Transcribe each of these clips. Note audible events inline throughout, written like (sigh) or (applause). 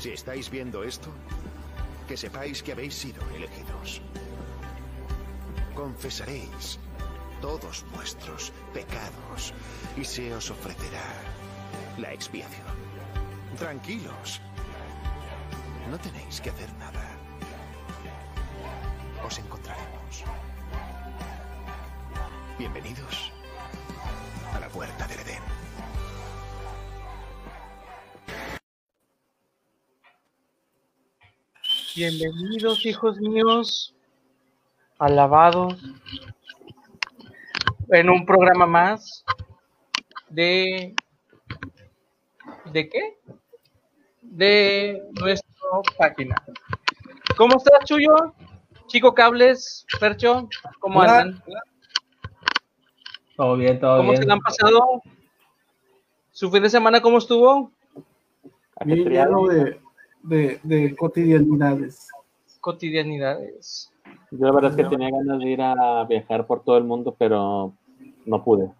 Si estáis viendo esto, que sepáis que habéis sido elegidos. Confesaréis todos vuestros pecados y se os ofrecerá la expiación. Tranquilos. No tenéis que hacer nada. Os encontraremos. Bienvenidos a la puerta del Edén. Bienvenidos, hijos míos, alabados, en un programa más de... ¿De qué? De nuestra página. ¿Cómo estás, Chuyo? Chico Cables, Percho, ¿cómo Hola. andan? Todo bien, todo ¿Cómo bien. se la han pasado? ¿Su fin de semana cómo estuvo? Bien lleno de, de, de cotidianidades. Cotidianidades. Yo la verdad es que tenía ganas de ir a viajar por todo el mundo, pero no pude.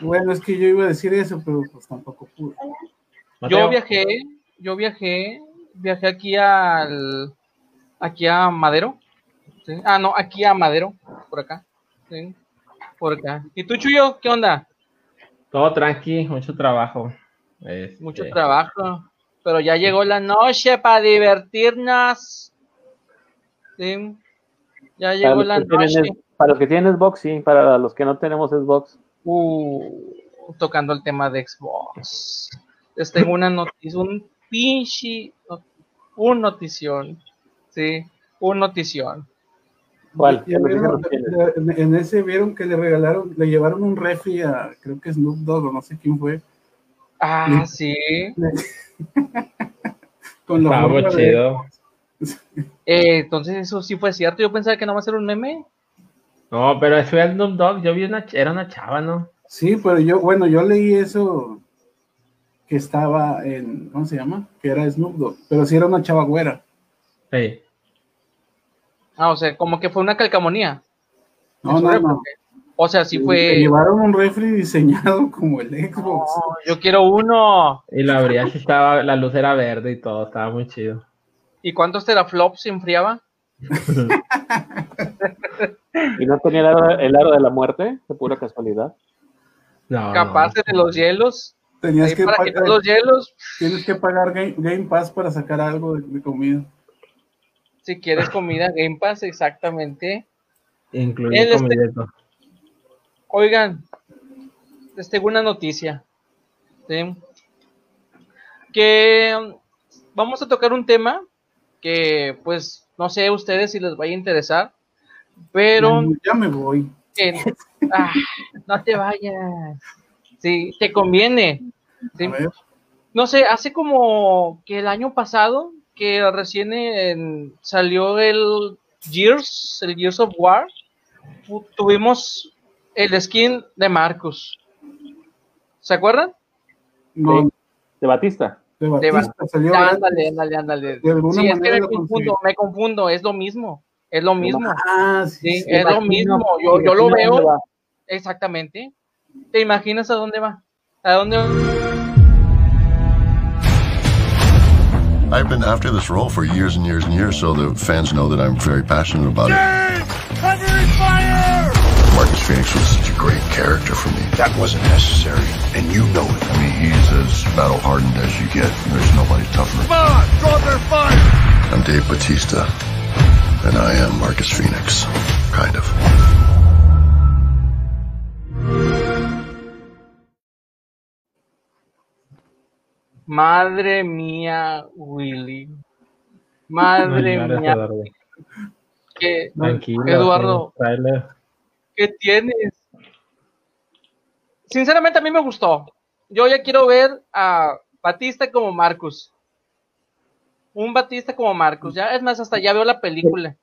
Bueno, es que yo iba a decir eso, pero pues tampoco pude. Yo viajé, yo viajé, viajé aquí al, aquí a Madero. ¿sí? Ah, no, aquí a Madero, por acá. ¿sí? Por acá. ¿Y tú, Chuyo, qué onda? Todo tranqui, mucho trabajo. Este, Mucho trabajo. Pero ya llegó la noche para divertirnos. ¿sí? Ya llegó la tienen, noche. para los que tienen Xbox, sí. Para los que no tenemos Xbox, Uh, tocando el tema de Xbox. Les tengo una noticia, un pinche, un notición. Sí, un notición. ¿cuál? En, en ese vieron que le regalaron, le llevaron un refri a, creo que Snoop Dogg o no sé quién fue, Ah, sí. (laughs) (laughs) con la Estaba forma de- chido. (laughs) Eh, entonces eso sí fue cierto. Yo pensaba que no va a ser un meme. No, pero fue el Snoop Dogg. Yo vi una, era una chava, ¿no? Sí, pero yo, bueno, yo leí eso que estaba en, ¿cómo se llama? Que era Snoop Dogg, pero sí era una chava güera. Sí. Ah, o sea, como que fue una calcamonía. No, no, época. O sea, sí fue. llevaron un refri diseñado (laughs) como el Xbox. No, yo quiero uno. Y la abrías y estaba, la luz era verde y todo, estaba muy chido. ¿Y cuántos teraflops se enfriaba? (laughs) ¿Y no tenía el aro, el aro de la muerte? De pura casualidad. No, Capaz no. de los hielos. Tenías que para pagar, quitar los hielos. tienes que pagar Game, Game Pass para sacar algo de, de comida. Si quieres comida, Game Pass, exactamente. Incluye Él este- comidito. Oigan, les tengo una noticia. ¿sí? Que um, vamos a tocar un tema que, pues, no sé a ustedes si les vaya a interesar, pero ya me voy. que- (laughs) ah, no te vayas. Sí, te conviene. No sé, hace como que el año pasado, que recién en- salió el Gears, el Gears of War, tu- tuvimos el skin de Marcus. ¿Se acuerdan? No, Sí. De Batista. de Batista salió ándale, ándale, ándale. De alguna Sí, es que me confundo, me confundo, es lo mismo, es lo mismo. Ah, sí, Sí, es lo mismo, yo, yo lo veo exactamente. ¿Te imaginas a dónde va? ¿A dónde va? I've been after this role for years and years and years, so the fans know that I'm very passionate about it. Marcus Phoenix was such a great character for me. That wasn't necessary, and you know it. I mean, he's as battle hardened as you get. There's nobody tougher. I'm Dave Batista, and I am Marcus Phoenix. Kind of. Madre mía, Willy. Madre No mía, que Tranquilo. Eduardo. sí, tráele. ¿Qué tienes? Sinceramente a mí me gustó. Yo ya quiero ver a Batista como Marcus. Un Batista como Marcus. Ya es más, hasta ya veo la película.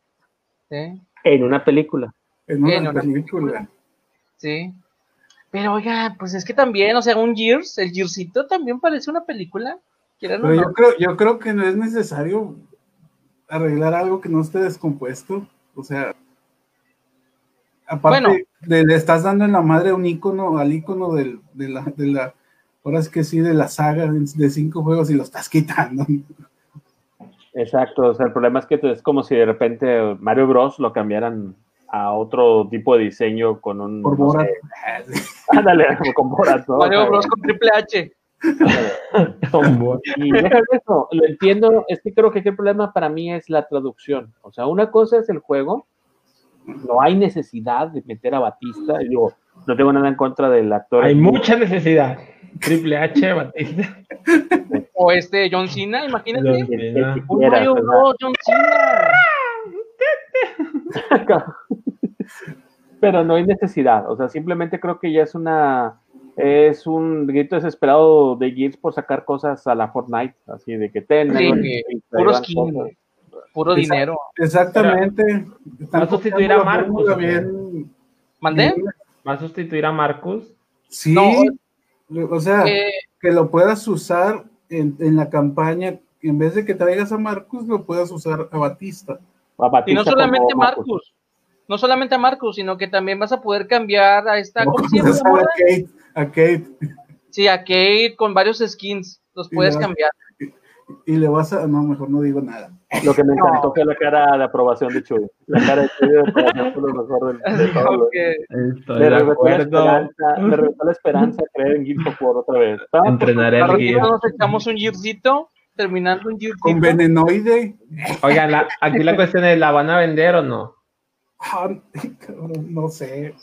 ¿Sí? En una película. En una En una película. Sí. Pero oiga, pues es que también, o sea, un Gears, el Gearsito también parece una película. ¿Quieran o Pero no? yo creo, yo creo que no es necesario arreglar algo que no esté descompuesto. O sea, aparte Bueno. de, le estás dando en la madre a un icono, al icono del, de, la, de la ahora es que sí, de la saga de cinco juegos y lo estás quitando. Exacto, o sea, el problema es que es como si de repente Mario Bros lo cambiaran a otro tipo de diseño con un... Por no Borat. sé, ándale, con Borat, ¿no? Mario Bros con Triple H. Y eso, lo entiendo, es que creo que el problema para mí es la traducción. O sea, una cosa es el juego, no hay necesidad de meter a Batista, digo, no tengo nada en contra del actor. Hay mucha necesidad. Triple H, Batista. O este John Cena, imagínate. Quieras, John Cena. (laughs) pero no hay necesidad, o sea, simplemente creo que ya es una es un grito desesperado de Gears por sacar cosas a la Fortnite, así de que ten, Sí, ¿no? Y puro dinero. Exactamente. Va a sustituir a Marcus, ¿Mandé? ¿Va a sustituir a Marcus? Sí, No, o sea, Eh, que lo puedas usar en, en la campaña, en vez de que traigas a Marcus, lo puedas usar a Batista. A y Batista no solamente como Marcus. No solamente a Marcus, sino que también vas a poder cambiar a esta. No ¿Cómo se (laughs) llama a Kate, a Kate Sí, a Kate con varios skins. Los Y puedes cambiar. Y le vas a. No, mejor no digo nada. Lo que me encantó No. fue la cara de aprobación de Chuy. La cara de Chuy de aprobación fue lo mejor del Así (laughs) de todo que, de regresó la esperanza, me regresó la esperanza de creer en of War otra vez. (laughs) Entrenaré al el Gear. nos echamos un Gearsito, terminando un Gearsito. Con venenoide. Oigan, la- aquí la cuestión es, ¿la van a vender o no? Ah, no sé.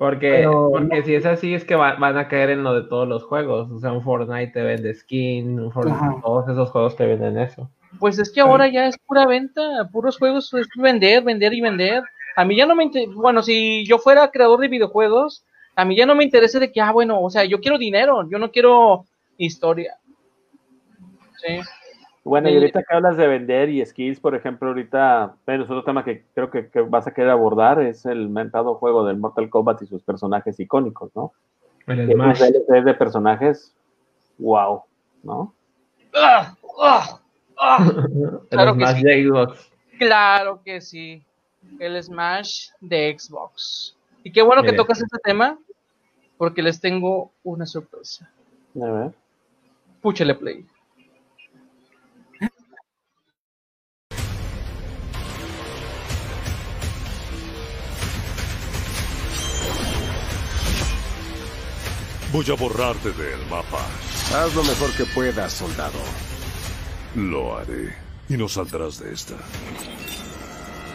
Porque, Pero porque si es así, es que va- van a caer en lo de todos los juegos. O sea, un Fortnite te vende skin, un Fortnite- Ajá. todos esos juegos te venden eso. Pues es que ahora ya es pura venta, puros juegos es vender, vender y vender. A mí ya no me interesa, bueno, si yo fuera creador de videojuegos, a mí ya no me interesa de que, ah, bueno, o sea, yo quiero dinero, yo no quiero historia. Sí. Bueno, y ahorita que hablas de vender y skills, por ejemplo, ahorita, bueno, es otro tema que creo que, que vas a querer abordar, es el mentado juego del Mortal Kombat y sus personajes icónicos, ¿no? El Que Smash. DLCs de personajes, wow, ¿no? ¡Ah! ¡Ah! ¡Ah! (laughs) El claro que Smash sí. de Xbox. Claro que sí. El Smash de Xbox. Y qué bueno que Mire. tocas este tema, porque les tengo una sorpresa. A ver. Púchale play. Voy a borrarte del mapa. Haz lo mejor que puedas, soldado. Lo haré. Y no saldrás de esta.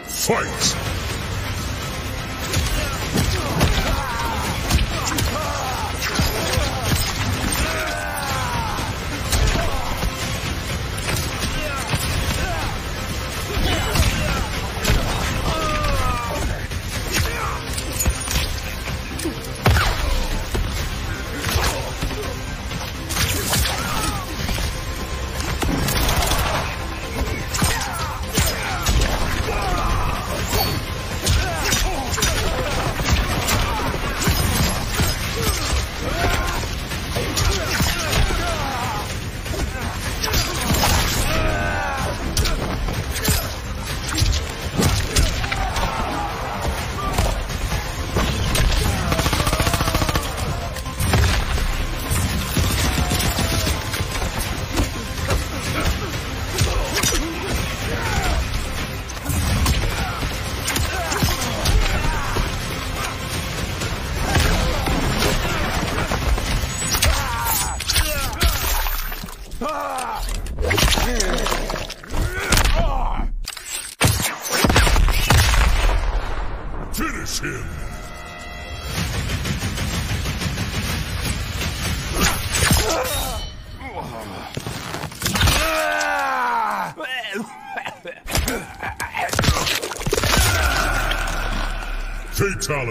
Fight!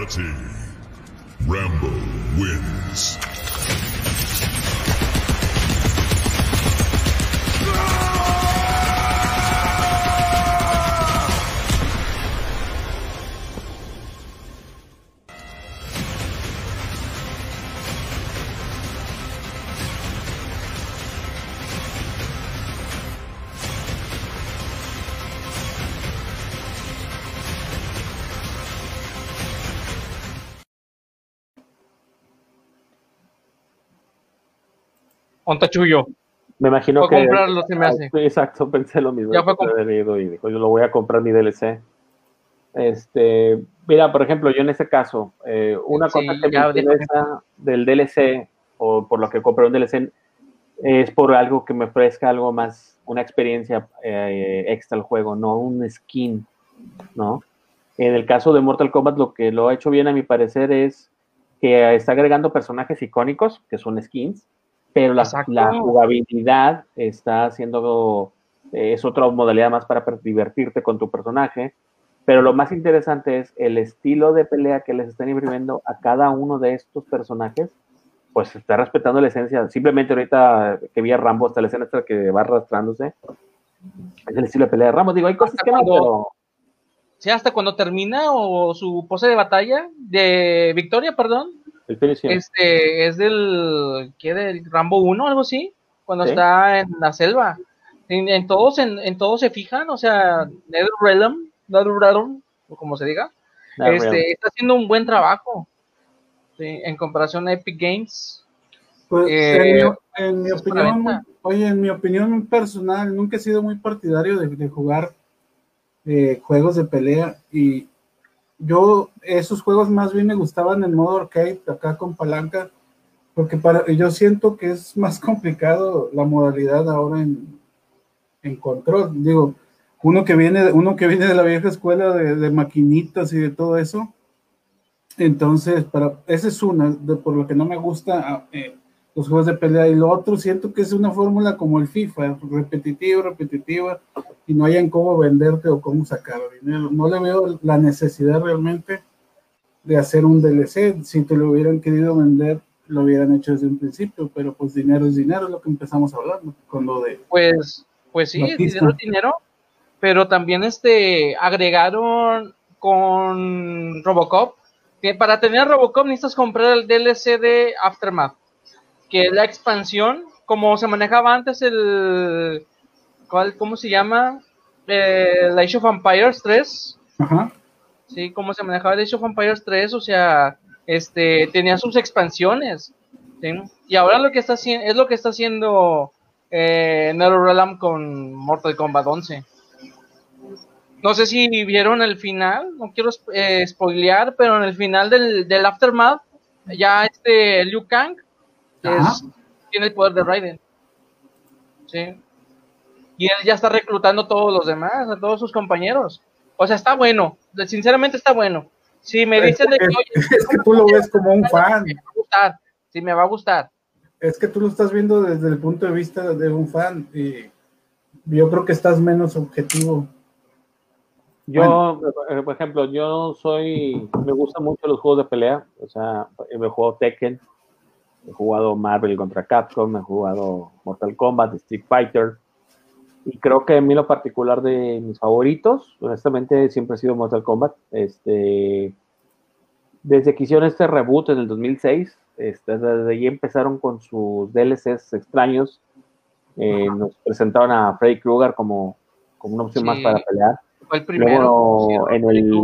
Fatality. Ontachullo. Me imagino Fue que. comprarlo, se me hace. Sí, exacto, (laughs) pensé lo mismo. Ya fue ido y dijo, yo lo voy a comprar mi DLC. Este, mira, por ejemplo, yo en este caso, eh, una Sí, cosa que me interesa del DLC, o por lo que compré un DLC, es por algo que me ofrezca algo más, una experiencia eh, extra al juego, no un skin, ¿no? En el caso de Mortal Kombat, lo que lo ha hecho bien, a mi parecer, es que está agregando personajes icónicos, que son skins, pero la, la jugabilidad está haciendo, eh, es otra modalidad más para divertirte con tu personaje, pero lo más interesante es el estilo de pelea que les están imprimiendo a cada uno de estos personajes, pues está respetando la esencia. Simplemente ahorita que vi a Rambo, hasta la escena esta que va arrastrándose, es el estilo de pelea de Rambo. Digo, hay cosas Hasta que no, cuando- pero Sí, hasta cuando termina o su pose de batalla, de victoria, perdón, el este es del, ¿qué? Del Rambo 1 algo así, cuando Sí. está en la selva. En, en todos, en, en todos se fijan, o sea, NetherRealm, NetherRealm, o como se diga, real. este, está haciendo un buen trabajo. sí, en comparación a Epic Games. Pues, Eh, en, mi, en opinión, oye, en mi opinión personal, nunca he sido muy partidario de, de jugar eh, juegos de pelea y yo esos juegos más bien me gustaban en modo arcade, acá con palanca, porque para, yo siento que es más complicado la modalidad ahora en, en control. Digo, uno que viene, uno que viene de la vieja escuela de, maquinitas y de todo eso, entonces, para, esa es una, de, por lo que no me gusta eh, los juegos de pelea. Y lo otro, siento que es una fórmula como el FIFA, repetitiva, repetitiva, y no hayan cómo venderte o cómo sacar dinero. No le veo la necesidad realmente de hacer un DLC. Si te lo hubieran querido vender, lo hubieran hecho desde un principio, pero pues dinero es dinero, es lo que empezamos a hablar, ¿no? con lo de... Pues, pues sí, Batista. dinero es dinero, pero también este agregaron con Robocop, que para tener Robocop necesitas comprar el DLC de Aftermath, que es la expansión, como se manejaba antes el, ¿cuál, ¿cómo se llama? Eh, la Age of Empires 3, Ajá. sí, cómo se manejaba el Age of Empires 3, o sea, este, tenía sus expansiones, ¿sí? y ahora lo que está haciendo, es lo que está haciendo eh, NetherRealm con Mortal Kombat 11. No sé si vieron el final, no quiero eh, spoilear, pero en el final del, del Aftermath, ya este Liu Kang. Es- tiene el poder de Raiden. Sí. Y él ya está reclutando a todos los demás, a todos sus compañeros. O sea, está bueno, sinceramente está bueno. Si me dicen de que, oye, Es que tú lo ves como un fan. me va a gustar, sí me va a gustar. Es que tú lo estás viendo desde el punto de vista de un fan y yo creo que estás menos objetivo. Yo, eh, por ejemplo, yo soy, me gustan mucho los juegos de pelea, o sea, he jugado Tekken, he jugado Marvel contra Capcom, he jugado Mortal Kombat, Street Fighter, y creo que a mí lo particular de mis favoritos, honestamente, siempre ha sido Mortal Kombat. Este, desde que hicieron este reboot en el 2006, este, desde ahí empezaron con sus DLCs extraños, eh, nos presentaron a Freddy Krueger como, como una opción más para pelear. Fue el primero. Luego, en el.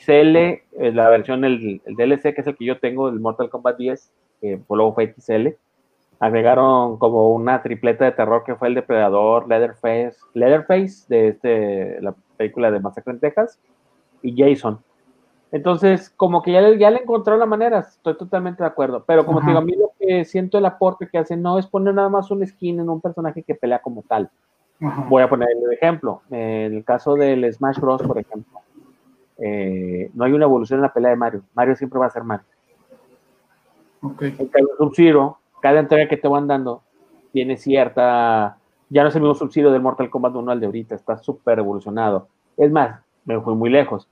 XL, eh, la versión, el, el DLC, que es el que yo tengo, el Mortal Kombat 10, que luego fue XL, agregaron como una tripleta de terror que fue el Depredador, Leatherface, Leatherface de este, la película de Masacre en Texas, y Jason. Entonces, como que ya le, ya le encontró la manera, estoy totalmente de acuerdo. Pero como te digo, a mí lo que siento el aporte que hacen no es poner nada más un skin en un personaje que pelea como tal. Ajá. Voy a poner el ejemplo. En el caso del Smash Bros, por ejemplo, eh, no hay una evolución en la pelea de Mario. Mario siempre va a ser Mario. Ok. En cambio, Sub-Zero, cada entrega que te van dando tiene cierta. Ya no es el mismo Sub-Zero del Mortal Kombat 1 al de ahorita, está súper evolucionado. Es más, me fui muy lejos.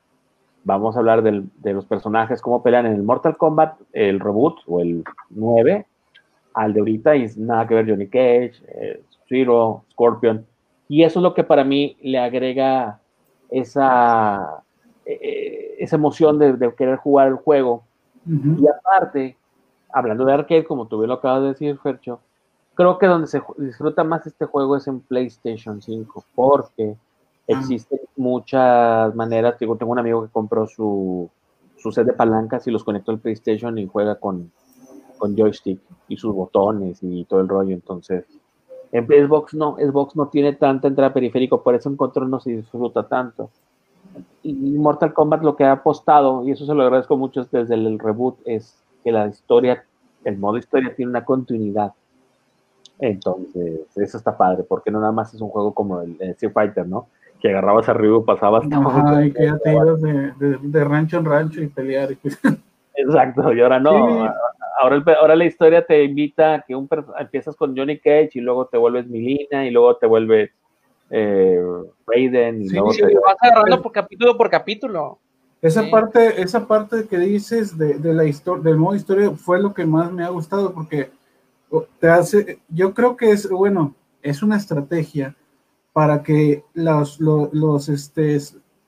Vamos a hablar del- de los personajes, cómo pelean en el Mortal Kombat, el reboot o el 9, al de ahorita, y nada que ver Johnny Cage, eh, Sub-Zero, Scorpion. Y eso es lo que para mí le agrega esa, eh, esa emoción de, de querer jugar el juego. Ujú. Y aparte, hablando de arcade, como tú bien lo acabas de decir, Fercho, creo que donde se disfruta más este juego es en PlayStation 5, porque existen muchas maneras. Digo, tengo un amigo que compró su, su set de palancas y los conectó al PlayStation y juega con, con joystick y sus botones y todo el rollo. Entonces, en Xbox no, Xbox no tiene tanta entrada periférico, por eso en control no se disfruta tanto. Y Mortal Kombat lo que ha apostado, y eso se lo agradezco mucho desde el reboot, es que la historia, el modo historia tiene una continuidad. Entonces, eso está padre, porque no nada más es un juego como el, el Street Fighter, ¿no? Que agarrabas arriba y pasabas. Ajá, y que ya te ibas de, de- de rancho en rancho y pelear. (laughs) Exacto, y ahora no. Sí. Ahora, el ahora la historia te invita a que un empiezas con Johnny Cage y luego te vuelves Milina y luego te vuelves eh, Raiden y Sí, luego Sí, te- vas agarrando por capítulo por capítulo. Esa Sí. parte, esa parte que dices de, de la historia, del modo historia fue lo que más me ha gustado porque te hace, yo creo que es, bueno, es una estrategia para que los, los, los, este,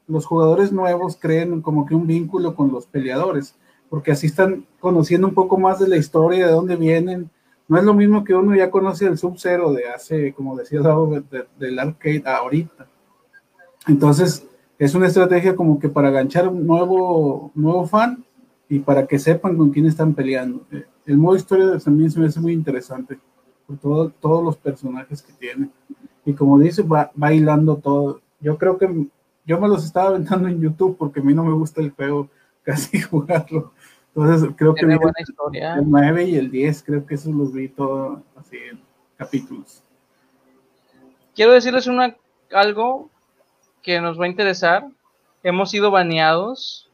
los jugadores nuevos creen como que un vínculo con los peleadores, porque así están conociendo un poco más de la historia, de dónde vienen. No es lo mismo que uno ya conoce el Sub-Zero de hace, como decía Davo, de- de- del arcade a ahorita. Entonces, es una estrategia como que para ganchar un nuevo, nuevo fan y para que sepan con quién están peleando. Eh, El modo historia también se me hace muy interesante por todo- todos los personajes que tiene. Y como dice, va bailando todo. Yo creo que yo me los estaba aventando en YouTube porque a mí no me gusta el juego (laughs) casi jugarlo. Entonces creo que buena historia. el 9 y el 10, creo que esos los vi todo así en capítulos. Quiero decirles una, algo que nos va a interesar. Hemos sido baneados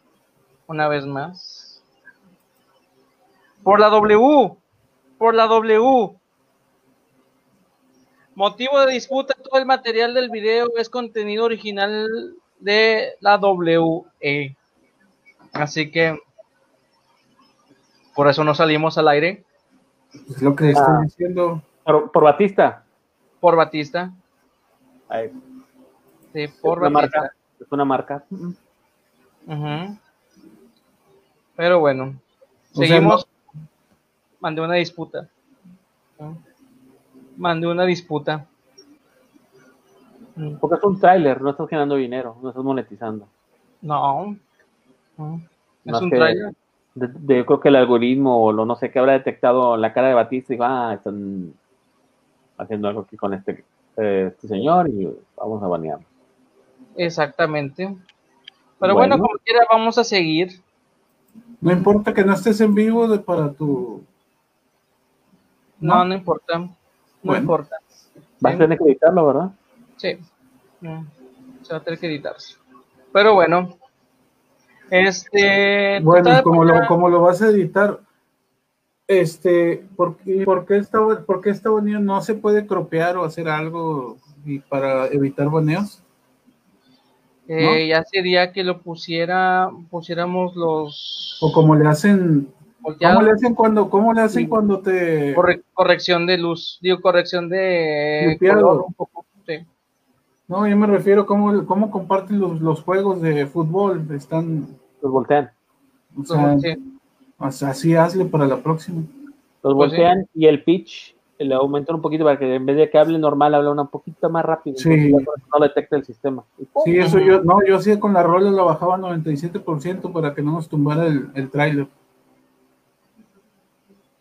una vez más. Por la W. Por la W. Motivo de disputa, todo el material del video es contenido original de la WE. Así que por eso no salimos al aire Es lo que Ah. estoy diciendo. por, por Batista. por Batista. Sí, es por una Batista. marca. Es una marca. Pero bueno, O sea, seguimos. Mandé una disputa. ¿no? Mandé una disputa. Mm, Porque es un tráiler, no estás generando dinero, no estás monetizando. No. no. Es Más un trailer. De- de- yo creo que el algoritmo o lo no sé qué habrá detectado la cara de Batista y dijo, ah, están haciendo algo aquí con este, eh, este señor y vamos a banearlo. Exactamente. Pero bueno, Bueno. como quiera, vamos a seguir. No importa que no estés en vivo de, para tu... No, No. no importa. No Bueno. importa. Vas a tener que editarlo, ¿verdad? Sí. Mm, Se va a tener que editarse. Pero bueno. Este. Bueno, como lo, como lo vas a editar, este, ¿por qué, por qué esta, por qué esta baneo no se puede cropear o hacer algo y para evitar baneos? Eh, Ya sería que lo pusiera, pusiéramos los O como le hacen, volteados, ¿cómo le hacen cuando, cómo le hacen Sí. cuando te corre- corrección de luz, digo corrección de Limpiado. color un poco, sí. No, yo me refiero a cómo, cómo comparten los, los juegos de fútbol, están, Los voltean. o sea, Sí. o sea, así hazle para la próxima. Los Pues sí. voltean y el pitch le aumentan un poquito para que en vez de que hable normal, habla un poquito más rápido. Sí. No detecta el sistema. Sí, eso yo, no, yo sí con la rola la bajaba a 97% para que no nos tumbara el, el tráiler.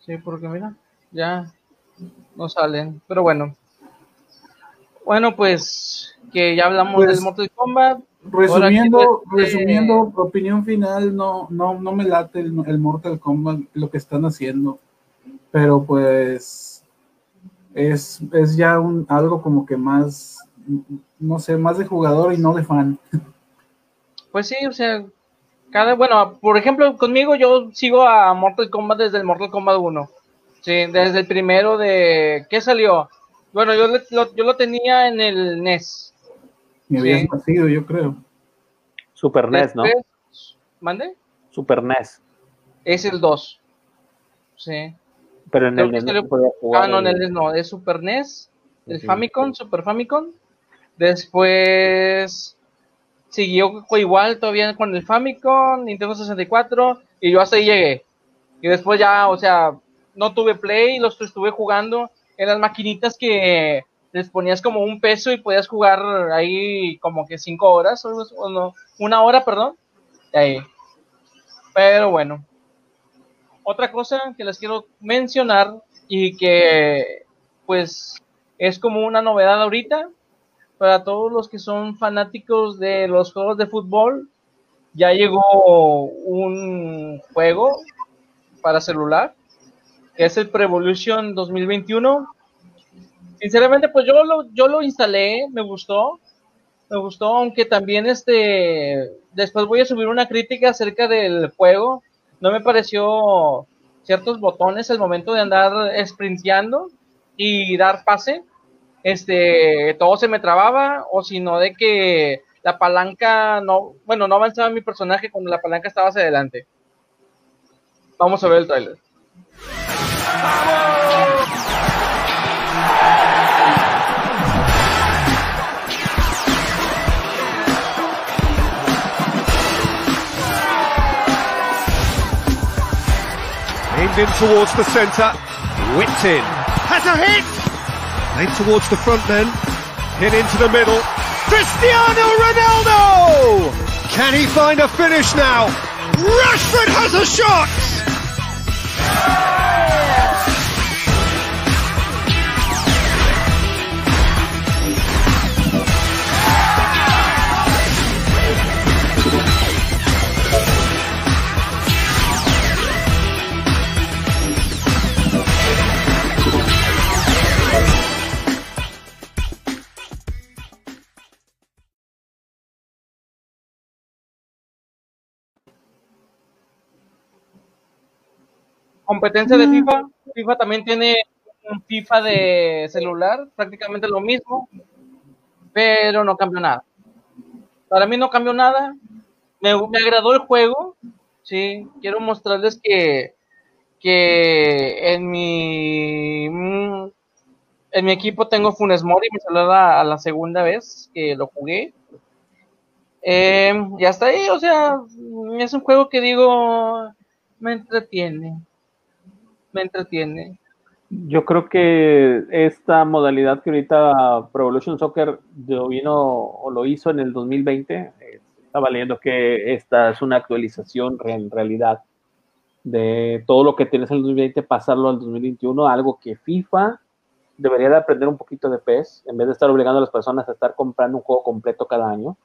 Sí, porque mira, ya no salen, pero bueno. Bueno, pues que ya hablamos Pues, del Mortal Kombat. Resumiendo, sí, este- resumiendo, opinión final, no, no, no me late el, el Mortal Kombat, lo que están haciendo, pero pues es, es ya un, algo como que más, no sé, más de jugador y no de fan. Pues sí, o sea, cada, bueno, por ejemplo, conmigo yo sigo a Mortal Kombat desde el Mortal Kombat 1. Sí, desde el primero de, ¿qué salió? Bueno, yo, lo, yo lo tenía en el NES. Me Sí. habías nacido, yo creo. Super NES, ¿no? ¿Mande? Super NES. Es el 2. Sí. Pero en el NES no salió- se podía jugar. Ah, no, en el- NES no, es Super NES, el Sí. Famicom, Super Famicom. Después siguió igual todavía con el Famicom, Nintendo 64, y yo hasta ahí llegué. Y después ya, o sea, no tuve Play, los estuve jugando en las maquinitas que les ponías como un peso y podías jugar ahí como que cinco horas, o, o no, una hora, perdón. y ahí. Pero bueno. Otra cosa que les quiero mencionar y que pues es como una novedad ahorita para todos los que son fanáticos de los juegos de fútbol. Ya llegó un juego para celular que es el Prevolution 2021. Sinceramente, pues yo lo, yo lo instalé, me gustó, me gustó, aunque también este, después voy a subir una crítica acerca del juego. No me pareció ciertos botones al momento de andar sprinteando y dar pase. Este, todo se me trababa, o si no, de que la palanca no, bueno, no avanzaba mi personaje cuando la palanca estaba hacia adelante. Vamos a ver el trailer. In towards the centre, whipped in, has a hit! Aimed towards the front then, hit into the middle, Cristiano Ronaldo! Can he find a finish now? Rashford has a shot! Competencia de FIFA. FIFA también tiene un FIFA de celular, prácticamente lo mismo, pero no cambió nada. Para mí no cambió nada. Me, me agradó el juego. Sí, quiero mostrarles que, que en mi mm, en mi equipo tengo Funes Mori, me salió a, a la segunda vez que lo jugué. Eh, y hasta ahí, o sea, es un juego que digo, me entretiene me entretiene. Yo creo que esta modalidad que ahorita Pro Evolution Soccer lo vino o lo hizo en el 2020, eh, estaba leyendo que esta es una actualización en realidad de todo lo que tienes en el 2020, pasarlo al 2021, algo que FIFA debería de aprender un poquito de PES, en vez de estar obligando a las personas a estar comprando un juego completo cada año.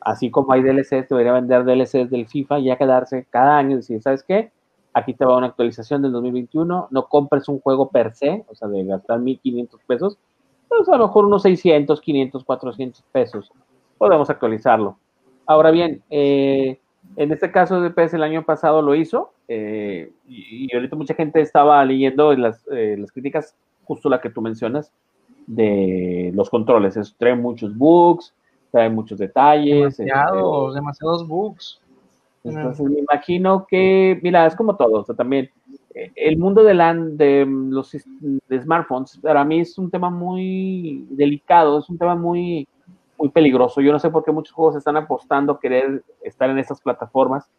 Así como hay DLCs, debería vender DLCs del FIFA y ya quedarse cada año y decir, ¿sabes qué? Aquí te va una actualización del 2021, no compres un juego per se, o sea, de gastar 1.500 pesos, pues a lo mejor unos 600, 500, 400 pesos, podemos actualizarlo. Ahora bien, eh, en este caso de PS el año pasado lo hizo, eh, y, ahorita mucha gente estaba leyendo las, eh, las críticas, justo la que tú mencionas, de los controles, trae muchos bugs, trae muchos detalles. Demasiados, demasiados bugs. Entonces me imagino que, mira, es como todo, o sea, también eh, el mundo de, la, de los de smartphones para mí es un tema muy delicado, es un tema muy, muy peligroso. Yo no sé por qué muchos juegos están apostando a querer estar en estas plataformas,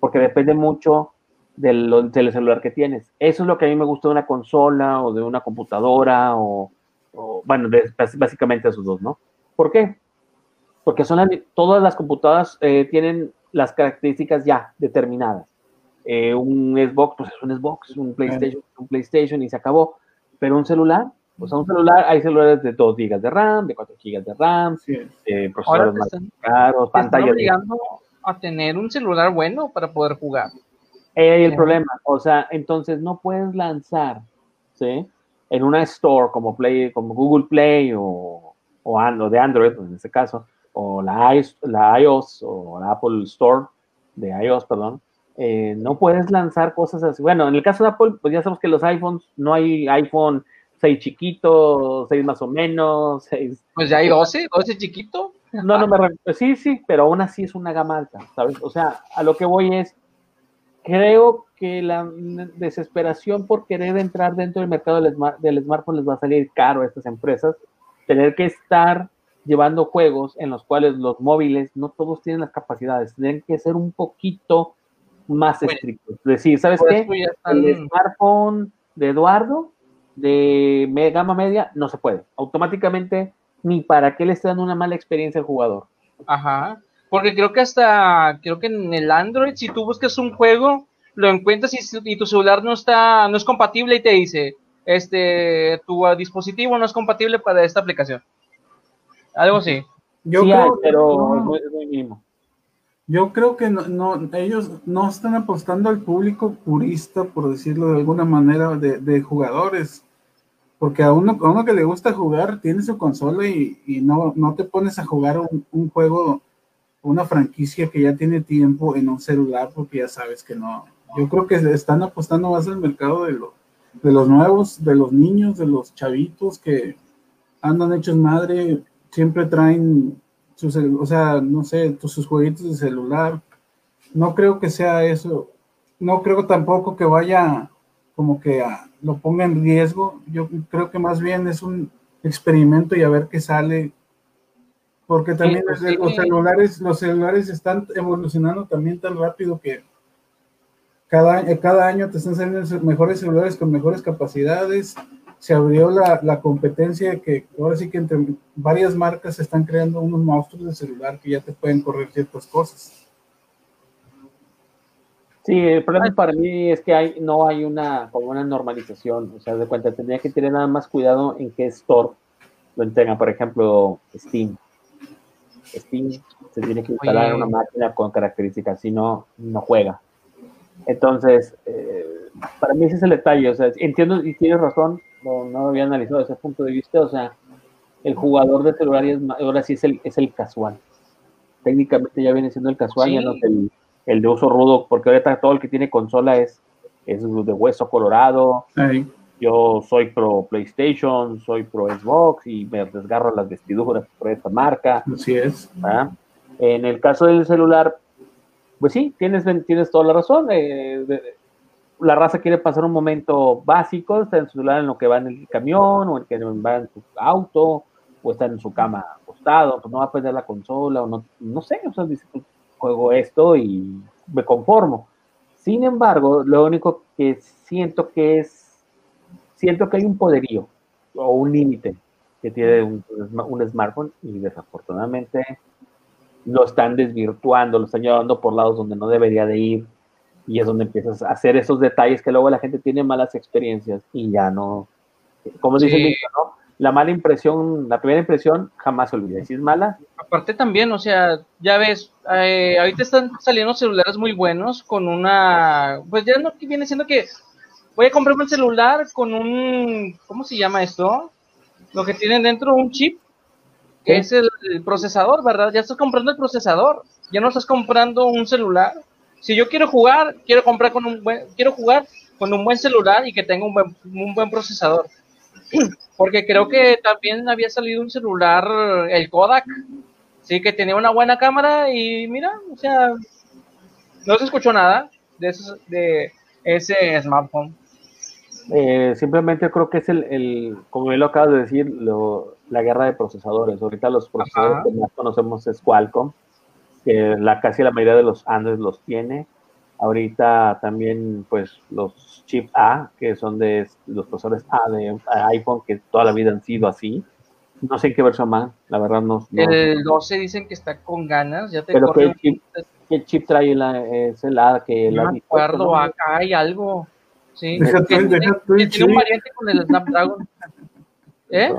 porque depende mucho del, del, celular que tienes. Eso es lo que a mí me gusta de una consola o de una computadora o, bueno, básicamente esos dos, ¿no? ¿Por qué? Porque son todas las computadoras eh, tienen las características ya determinadas. Eh, un Xbox, pues es un Xbox, un PlayStation, un PlayStation y se acabó. Pero un celular, pues a un celular hay celulares de 2 GB de RAM, de 4 GB de RAM, eh, procesadores más caros, pantalla. obligando a tener un celular bueno para poder jugar. Eh, el problema, o sea, entonces no puedes lanzar, ¿sí? En una store como Play, como Google Play o, o, de Android, pues, en este caso, o la, la iOS o la Apple Store de iOS, perdón, eh, no puedes lanzar cosas así. Bueno, en el caso de Apple, pues ya sabemos que los iPhones, no hay iPhone 6 chiquito, 6 más o menos, (laughs) 6. Pues ya hay 12, 12 chiquito. No, no me pues sí, sí, pero aún así es una gama alta, ¿sabes? O sea, a lo que voy es, creo que la desesperación por querer entrar dentro del mercado del, del smartphone les va a salir caro a estas empresas, tener que estar llevando juegos en los cuales los móviles no todos tienen las capacidades, tienen que ser un poquito más estrictos. Es decir, ¿sabes qué? El smartphone de Eduardo de gama media no se puede. Automáticamente, ni para qué le está dando una mala experiencia al jugador. Ajá. Porque creo que hasta, creo que en el Android, si tú buscas un juego lo encuentras y, y tu celular no está, no es compatible y te dice, este, tu dispositivo no es compatible para esta aplicación. Algo así. Yo Sí creo, hay, pero no, es muy, es muy mínimo. yo creo que no, no, ellos no están apostando al público purista, por decirlo de alguna manera, de, de jugadores. Porque a uno, a uno que le gusta jugar, tiene su consola y, y no, no te pones a jugar un, un juego, una franquicia que ya tiene tiempo en un celular, porque ya sabes que no. Yo creo que están apostando más al mercado de, lo- de los nuevos, de los niños, de los chavitos que andan hechos madre, siempre traen sus, o sea, no sé, sus jueguitos de celular. No creo que sea eso. No creo tampoco que vaya como que a- lo ponga en riesgo. Yo creo que más bien es un experimento y a ver qué sale. Porque también pues los- sí. los celulares, los celulares están evolucionando también tan rápido que cada, cada año te están saliendo mejores celulares con mejores capacidades. Se abrió la, la competencia que ahora sí que entre varias marcas se están creando unos monstruos de celular que ya te pueden correr ciertas cosas. Sí, el problema para mí es que hay, no hay una, como una normalización. O sea, de cuenta, tendría que tener nada más cuidado en qué store lo entregan. Por ejemplo, Steam. Steam se tiene que instalar en una máquina con características, si no, no juega. Entonces, eh, para mí ese es el detalle. O sea, entiendo y tienes razón, no, no había analizado desde ese punto de vista. O sea, el jugador de celular es ahora sí es el, es el casual. Técnicamente ya viene siendo el casual, ya no es el, el de uso rudo, porque ahorita todo el que tiene consola es, es de hueso colorado. Yo soy pro PlayStation, soy pro Xbox y me desgarro las vestiduras por esta marca. Así es. ¿verdad? En el caso del celular, pues sí, tienes, tienes toda la razón. eh, de- la raza quiere pasar un momento básico, está en su celular en lo que va en el camión, o en que va en su auto, o está en su cama acostado, pues no va a perder la consola, o no, no sé, o sea, dice, pues, juego esto y me conformo. Sin embargo, lo único que siento que es, siento que hay un poderío o un límite que tiene un, un smartphone y desafortunadamente lo están desvirtuando, lo están llevando por lados donde no debería de ir y es donde empiezas a hacer esos detalles que luego la gente tiene malas experiencias y ya no, como dice el ¿no? La mala impresión, la primera impresión jamás se olvida. Y Si es mala, Aparte también, o sea, ya ves, eh, ahorita están saliendo celulares muy buenos con una, pues ya no que viene siendo que voy a comprarme un celular con un, ¿cómo se llama esto? Lo que tienen dentro, un chip, que ¿Qué? es el, el procesador, ¿verdad? Ya estás comprando el procesador, ya no estás comprando un celular. Si yo quiero jugar, quiero comprar con un buen, quiero jugar con un buen celular y que tenga un buen, un buen procesador. (clears throat) Porque creo que también había salido un celular, el Kodak, sí, que tenía una buena cámara y mira, o sea, no se escuchó nada de, esos- de ese smartphone. eh, simplemente creo que es el, el, como bien lo acabas de decir, lo- la guerra de procesadores. Ahorita los procesadores Ajá. que más conocemos es Qualcomm, que la, casi la mayoría de los Android los tiene. Ahorita también, pues, los chip A, que son de los procesadores A de iPhone, que toda la vida han sido así. No sé en qué versión van, la verdad no. no El 12 dicen que está con ganas, ya te pero ¿qué chip, qué chip trae la, es el A que no la me acuerdo, acá hay algo. Sí, Deja que, deja que tiene un variante con el Snapdragon. (laughs) ¿Eh?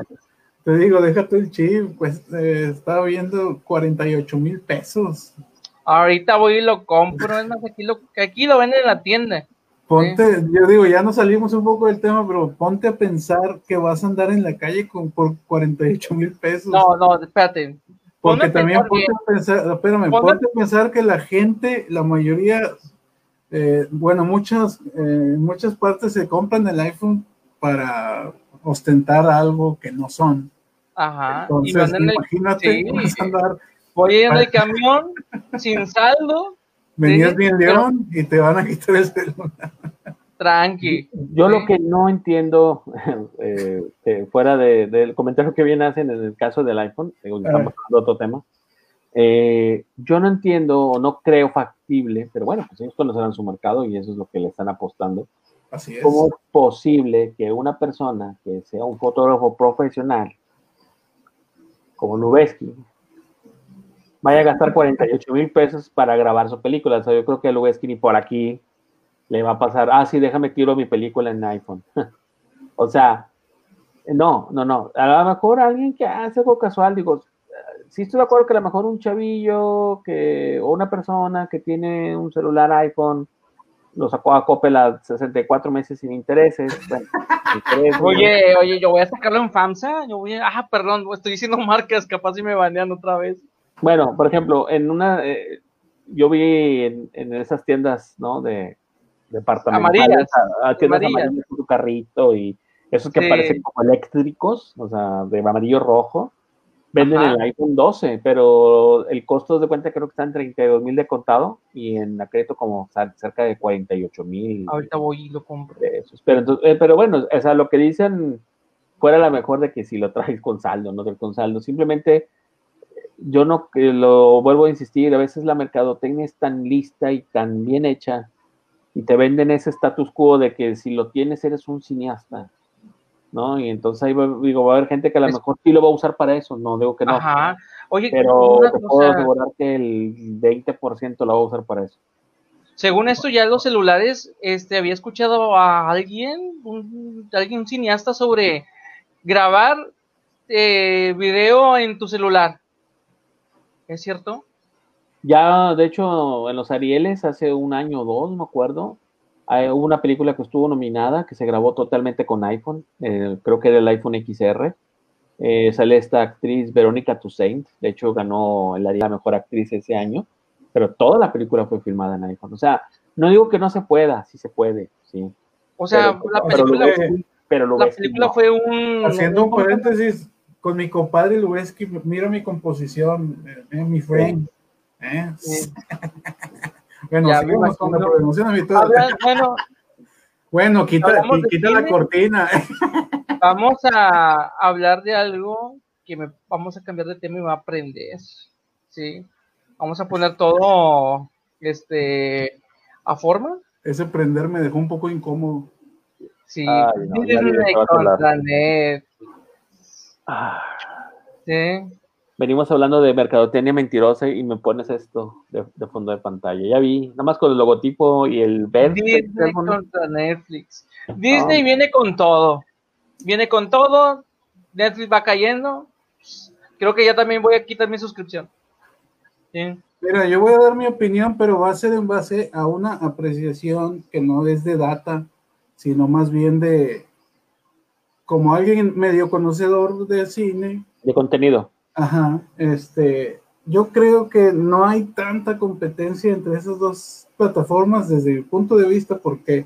Te digo, déjate el chip, pues eh, estaba viendo 48 mil pesos. Ahorita voy y lo compro, es más, aquí lo, aquí lo venden en la tienda. Ponte, yo digo, ya nos salimos un poco del tema, pero ponte a pensar que vas a andar en la calle con, por 48 mil pesos. No, no, espérate. Porque también ponte bien. a pensar, espérame, Ponme- ponte a pensar que la gente, la mayoría, eh, bueno, muchas, eh, muchas partes se compran el iPhone para ostentar algo que no son. Ajá. y Entonces, van en el- imagínate, sí. vas a andar, voy en el camión sin saldo, venías Sí, bien pero- león y te van a quitar el celular. tranqui. Yo Sí. lo que no entiendo, (laughs) eh, eh, fuera de- del comentario que bien hacen en el caso del iPhone, digo, estamos hablando de otro tema, eh, yo no entiendo o no creo factible, pero bueno, pues ellos conocerán su mercado y eso es lo que le están apostando. Así es. ¿Cómo es posible que una persona que sea un fotógrafo profesional, como Lubeski, vaya a gastar 48 mil pesos para grabar su película? O sea, yo creo que Lubeski ni por aquí le va a pasar, ah, sí, déjame tiro mi película en iPhone. (laughs) o sea, no, no, no. A lo mejor alguien que hace algo casual, digo, sí estoy de acuerdo que a lo mejor un chavillo que, o una persona que tiene un celular iPhone lo sacó a Coppel a 64 meses sin intereses. Bueno, intereses, Oye, oye, yo voy a sacarlo en FAMSA. Yo voy a, ah, perdón, estoy diciendo marcas, capaz si me banean otra vez. Bueno, por ejemplo, en una, eh, yo vi en, en esas tiendas, ¿no? De departamentales, Amarillas, a- a tiendas amarillas. amarillas con tu carrito y esos que Sí. parecen como eléctricos, o sea, de amarillo rojo. Venden Ajá. el iPhone 12, pero el costo de cuenta creo que está en 32 mil de contado y en crédito como cerca de 48 mil Ahorita voy y lo compro. Pero, entonces, eh, pero bueno, o sea, lo que dicen fuera la mejor de que si lo traes con saldo, no del con saldo. Simplemente yo no que lo vuelvo a insistir, a veces la mercadotecnia es tan lista y tan bien hecha y te venden ese status quo de que si lo tienes eres un cineasta, ¿no? Y entonces ahí va, digo, va a haber gente que a lo Es- mejor sí lo va a usar para eso, no digo que no, Ajá. Oye, pero te puedo asegurar que el 20% lo va a usar para eso. según esto ya los celulares, este, había escuchado a alguien, un, alguien, un cineasta sobre grabar eh, video en tu celular. ¿Es cierto? Ya, de hecho, en los Arieles hace un año o dos, no me acuerdo, hay- hubo una película que estuvo nominada que se grabó totalmente con iPhone, eh, creo que era el iPhone XR. Eh, sale esta actriz Verónica Toussaint, de hecho ganó el Ariel a mejor actriz ese año, pero toda la película fue filmada en iPhone. O sea, no digo que no se pueda, sí se puede, sí. O sea, Pero- la pero película, Lubeski, Pero lo la ves, película no. fue un... haciendo un paréntesis, con mi compadre Lubeski, mira mi composición, eh, eh, mi frame. ¿eh? Sí. (laughs) bueno, Ya sigamos con la promoción bueno, (laughs) Bueno, quita, quita la cortina. vamos a hablar de algo que me, vamos a cambiar de tema y me va a aprender. Sí. Vamos a poner todo este a forma. Ese prender me dejó un poco incómodo. Sí. Ay, no, ya net. Ah, Sí. Venimos hablando de mercadotecnia mentirosa y me pones esto de, de fondo de pantalla. Ya vi, nada más con el logotipo y el ver. Disney contra Netflix. Disney Ah. viene con todo. Viene con todo. Netflix va cayendo. Creo que ya también voy a quitar mi suscripción. Sí. Mira, yo voy a dar mi opinión, pero va a ser en base a una apreciación que no es de data, sino más bien de como alguien medio conocedor de cine, de contenido. Ajá, este, yo creo que no hay tanta competencia entre esas dos plataformas desde mi punto de vista, porque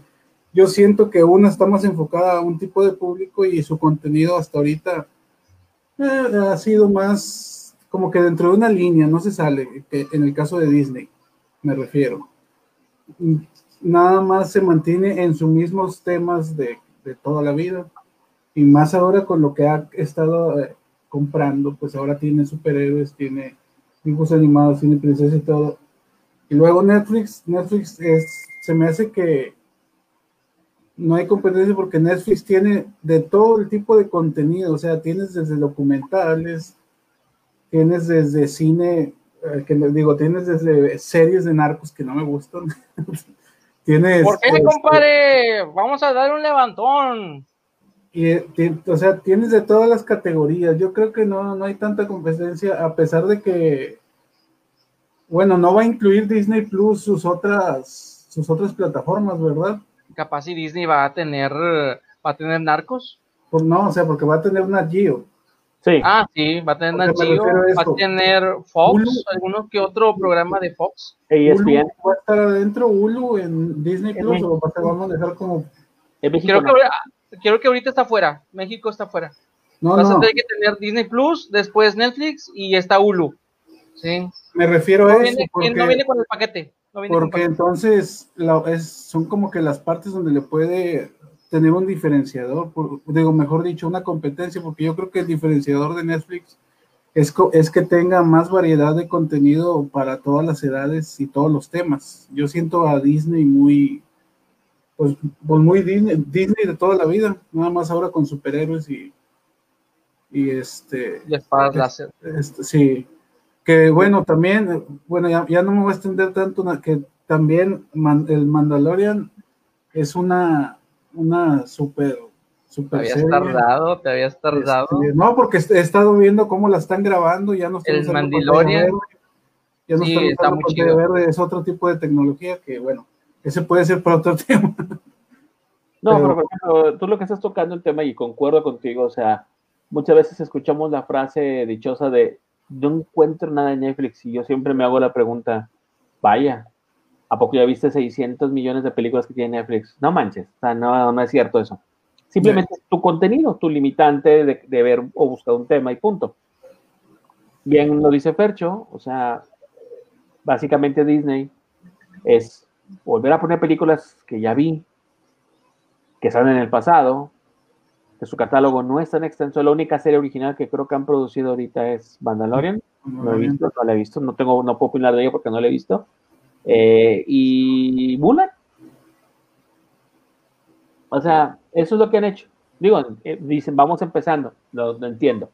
yo siento que una está más enfocada a un tipo de público y su contenido hasta ahorita eh, ha sido más como que dentro de una línea, no se sale, que en el caso de Disney, me refiero. Nada más se mantiene en sus mismos temas de, de toda la vida. Y más ahora con lo que ha estado eh, comprando, pues ahora tiene superhéroes, tiene dibujos animados, tiene princesa y todo. Y luego Netflix, Netflix es, se me hace que no hay competencia porque Netflix tiene de todo el tipo de contenido, o sea, tienes desde documentales, tienes desde cine, eh, que les digo, tienes desde series de narcos que no me gustan. (laughs) tienes, ¿Por qué, este, compadre? Vamos a dar un levantón. Y, eh, o sea, tienes de todas las categorías. Yo creo que no, no hay tanta competencia, a pesar de que, bueno, no va a incluir Disney Plus sus otras, sus otras plataformas, ¿verdad? Capaz si Disney va a tener, va a tener narcos. Pues no, o sea, porque va a tener una Geo. Sí. Ah, sí, va a tener Nat Geo, va a tener Fox, Hulu. alguno que otro programa de Fox. ESPN. va a estar adentro Hulu en Disney Plus o va a manejar como. Creo que, creo que ahorita está fuera. México está fuera. No, Vas a no, tener que tener Disney Plus, después Netflix y está Hulu. Sí. me refiero No a eso. viene, Porque, no viene con el paquete. No viene con porque paquete. entonces la- es, son como que las partes donde le puede tener un diferenciador, por- digo, mejor dicho, una competencia, porque yo creo que el diferenciador de Netflix es, es que tenga más variedad de contenido para todas las edades y todos los temas. Yo siento a Disney muy, pues, pues muy Disney, Disney de toda la vida, nada más ahora con superhéroes y, y este, Y espadas este, sí, que bueno, también, bueno, ya, ya no me voy a extender tanto, que también Man- el Mandalorian es una, una super, Te super habías serie. tardado, te habías tardado. Este, no, porque he estado viendo cómo la están grabando, ya no El Mandalorian. Ya no Sí, está muy chido. verde, es otro tipo de tecnología que, bueno, ese puede ser para otro (laughs) tema. No, Pero- por ejemplo, tú lo que estás tocando el tema y concuerdo contigo, o sea, muchas veces escuchamos la frase dichosa de no encuentro nada en Netflix y yo siempre me hago la pregunta, vaya, ¿a poco ya viste 600 millones de películas que tiene Netflix? No manches, o sea, no, no es cierto eso. Simplemente tu contenido, tu limitante de, de ver o buscar un tema y punto. Bien lo dice Fercho, o sea, básicamente Disney es volver a poner películas que ya vi, que salen en el pasado, que su catálogo no es tan extenso. La única serie original que creo que han producido ahorita es Mandalorian. No he visto, no la he visto, no tengo, no puedo opinar de ella porque no la he visto. Eh, y Mulan. O sea, eso es lo que han hecho. Digo, eh, dicen, vamos empezando, lo, lo entiendo.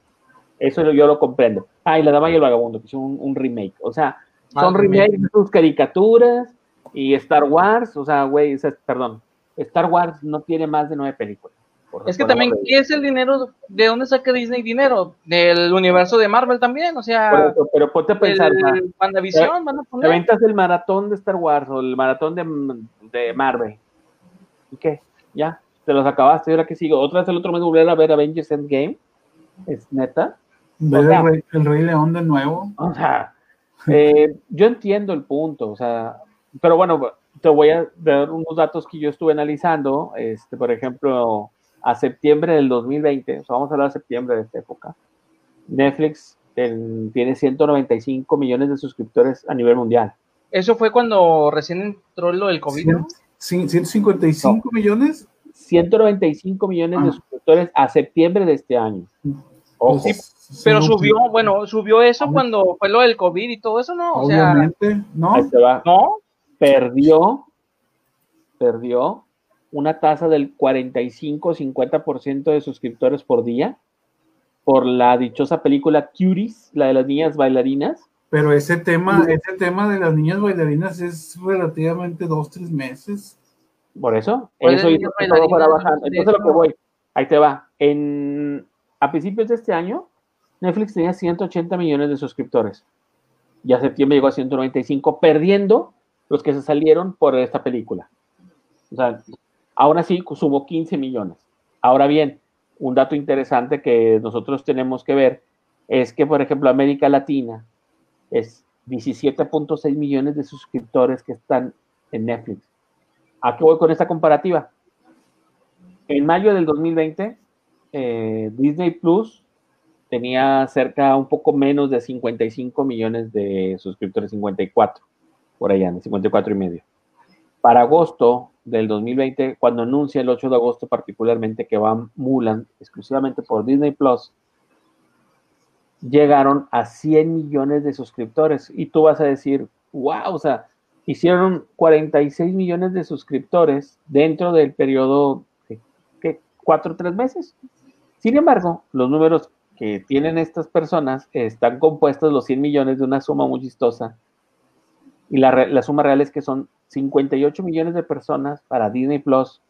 Eso yo lo comprendo. Ah, y La Dama y el Vagabundo, que es un, un remake. O sea, son Ah, remakes de sus caricaturas y Star Wars, o sea, güey, o sea, perdón, Star Wars no tiene más de nueve películas. Es que también, ¿qué es el dinero? ¿De dónde saca Disney dinero? Del universo de Marvel también, o Por sea, eso, pero ponte a pensar, el WandaVision van a te poner. aventas el maratón de Star Wars o el maratón de, de Marvel. ¿Y qué? Ya, te los acabaste, ¿y ahora qué sigo? ¿Otra vez el otro mes volver a ver Avengers Endgame? ¿Es neta? Ver O sea- el, Rey, el Rey León de nuevo. O sea, eh, yo entiendo el punto, o sea, pero bueno, te voy a dar unos datos que yo estuve analizando, este, por ejemplo, a septiembre del 2020, o sea, vamos a hablar de septiembre de esta época, Netflix en- tiene 195 millones de suscriptores a nivel mundial. Eso fue cuando recién entró lo del COVID, ¿no? Cien- 155 millones. 195 millones de Ah. suscriptores a septiembre de este año. Ojo. Pero sí, subió, no, bueno, subió eso Obvio- cuando fue lo del COVID y todo eso, ¿no? O sea, Obviamente, ¿no? Ahí te va. ¿no? Perdió, perdió una tasa del 45-50% de suscriptores por día por la dichosa película Cuties, la de las niñas bailarinas. Pero ese tema, ese tema de las niñas bailarinas es relativamente dos, tres meses. Por eso, ¿Cuál eso es hizo todo bajando. Entonces lo que voy, ahí te va. En, a principios de este año, Netflix tenía 180 millones de suscriptores. Y a septiembre llegó a 195, perdiendo los que se salieron por esta película. O sea, aún así sumó 15 millones. Ahora bien, un dato interesante que nosotros tenemos que ver es que, por ejemplo, América Latina es 17.6 millones de suscriptores que están en Netflix. ¿A qué voy con esta comparativa? En mayo del 2020, eh, Disney Plus tenía cerca un poco menos de 55 millones de suscriptores, 54, por allá, de 54 y medio. Para agosto del 2020, cuando anuncia el 8 de agosto particularmente que va Mulan exclusivamente por Disney Plus, llegaron a 100 millones de suscriptores. Y tú vas a decir, wow, o sea, hicieron 46 millones de suscriptores dentro del periodo de cuatro o tres meses. Sin embargo, los números que tienen estas personas están compuestos los 100 millones de una suma muy chistosa. Y la, re- la suma real es que son 58 millones de personas para Disney Plus,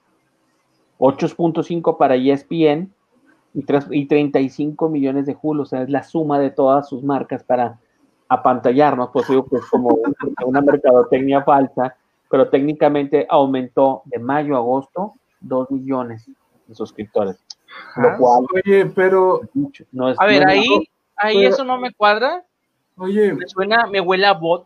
8.5 para ESPN y, tres- y 35 millones de Hulu. O sea, es la suma de todas sus marcas para apantallarnos. Pues digo que es como una mercadotecnia falsa, pero técnicamente aumentó de mayo a agosto 2 millones de suscriptores. Lo cual Oye, pero, no es, A ver, no es ahí, algo- ahí pero- eso no me cuadra. oye, Me suena, me huele a bot.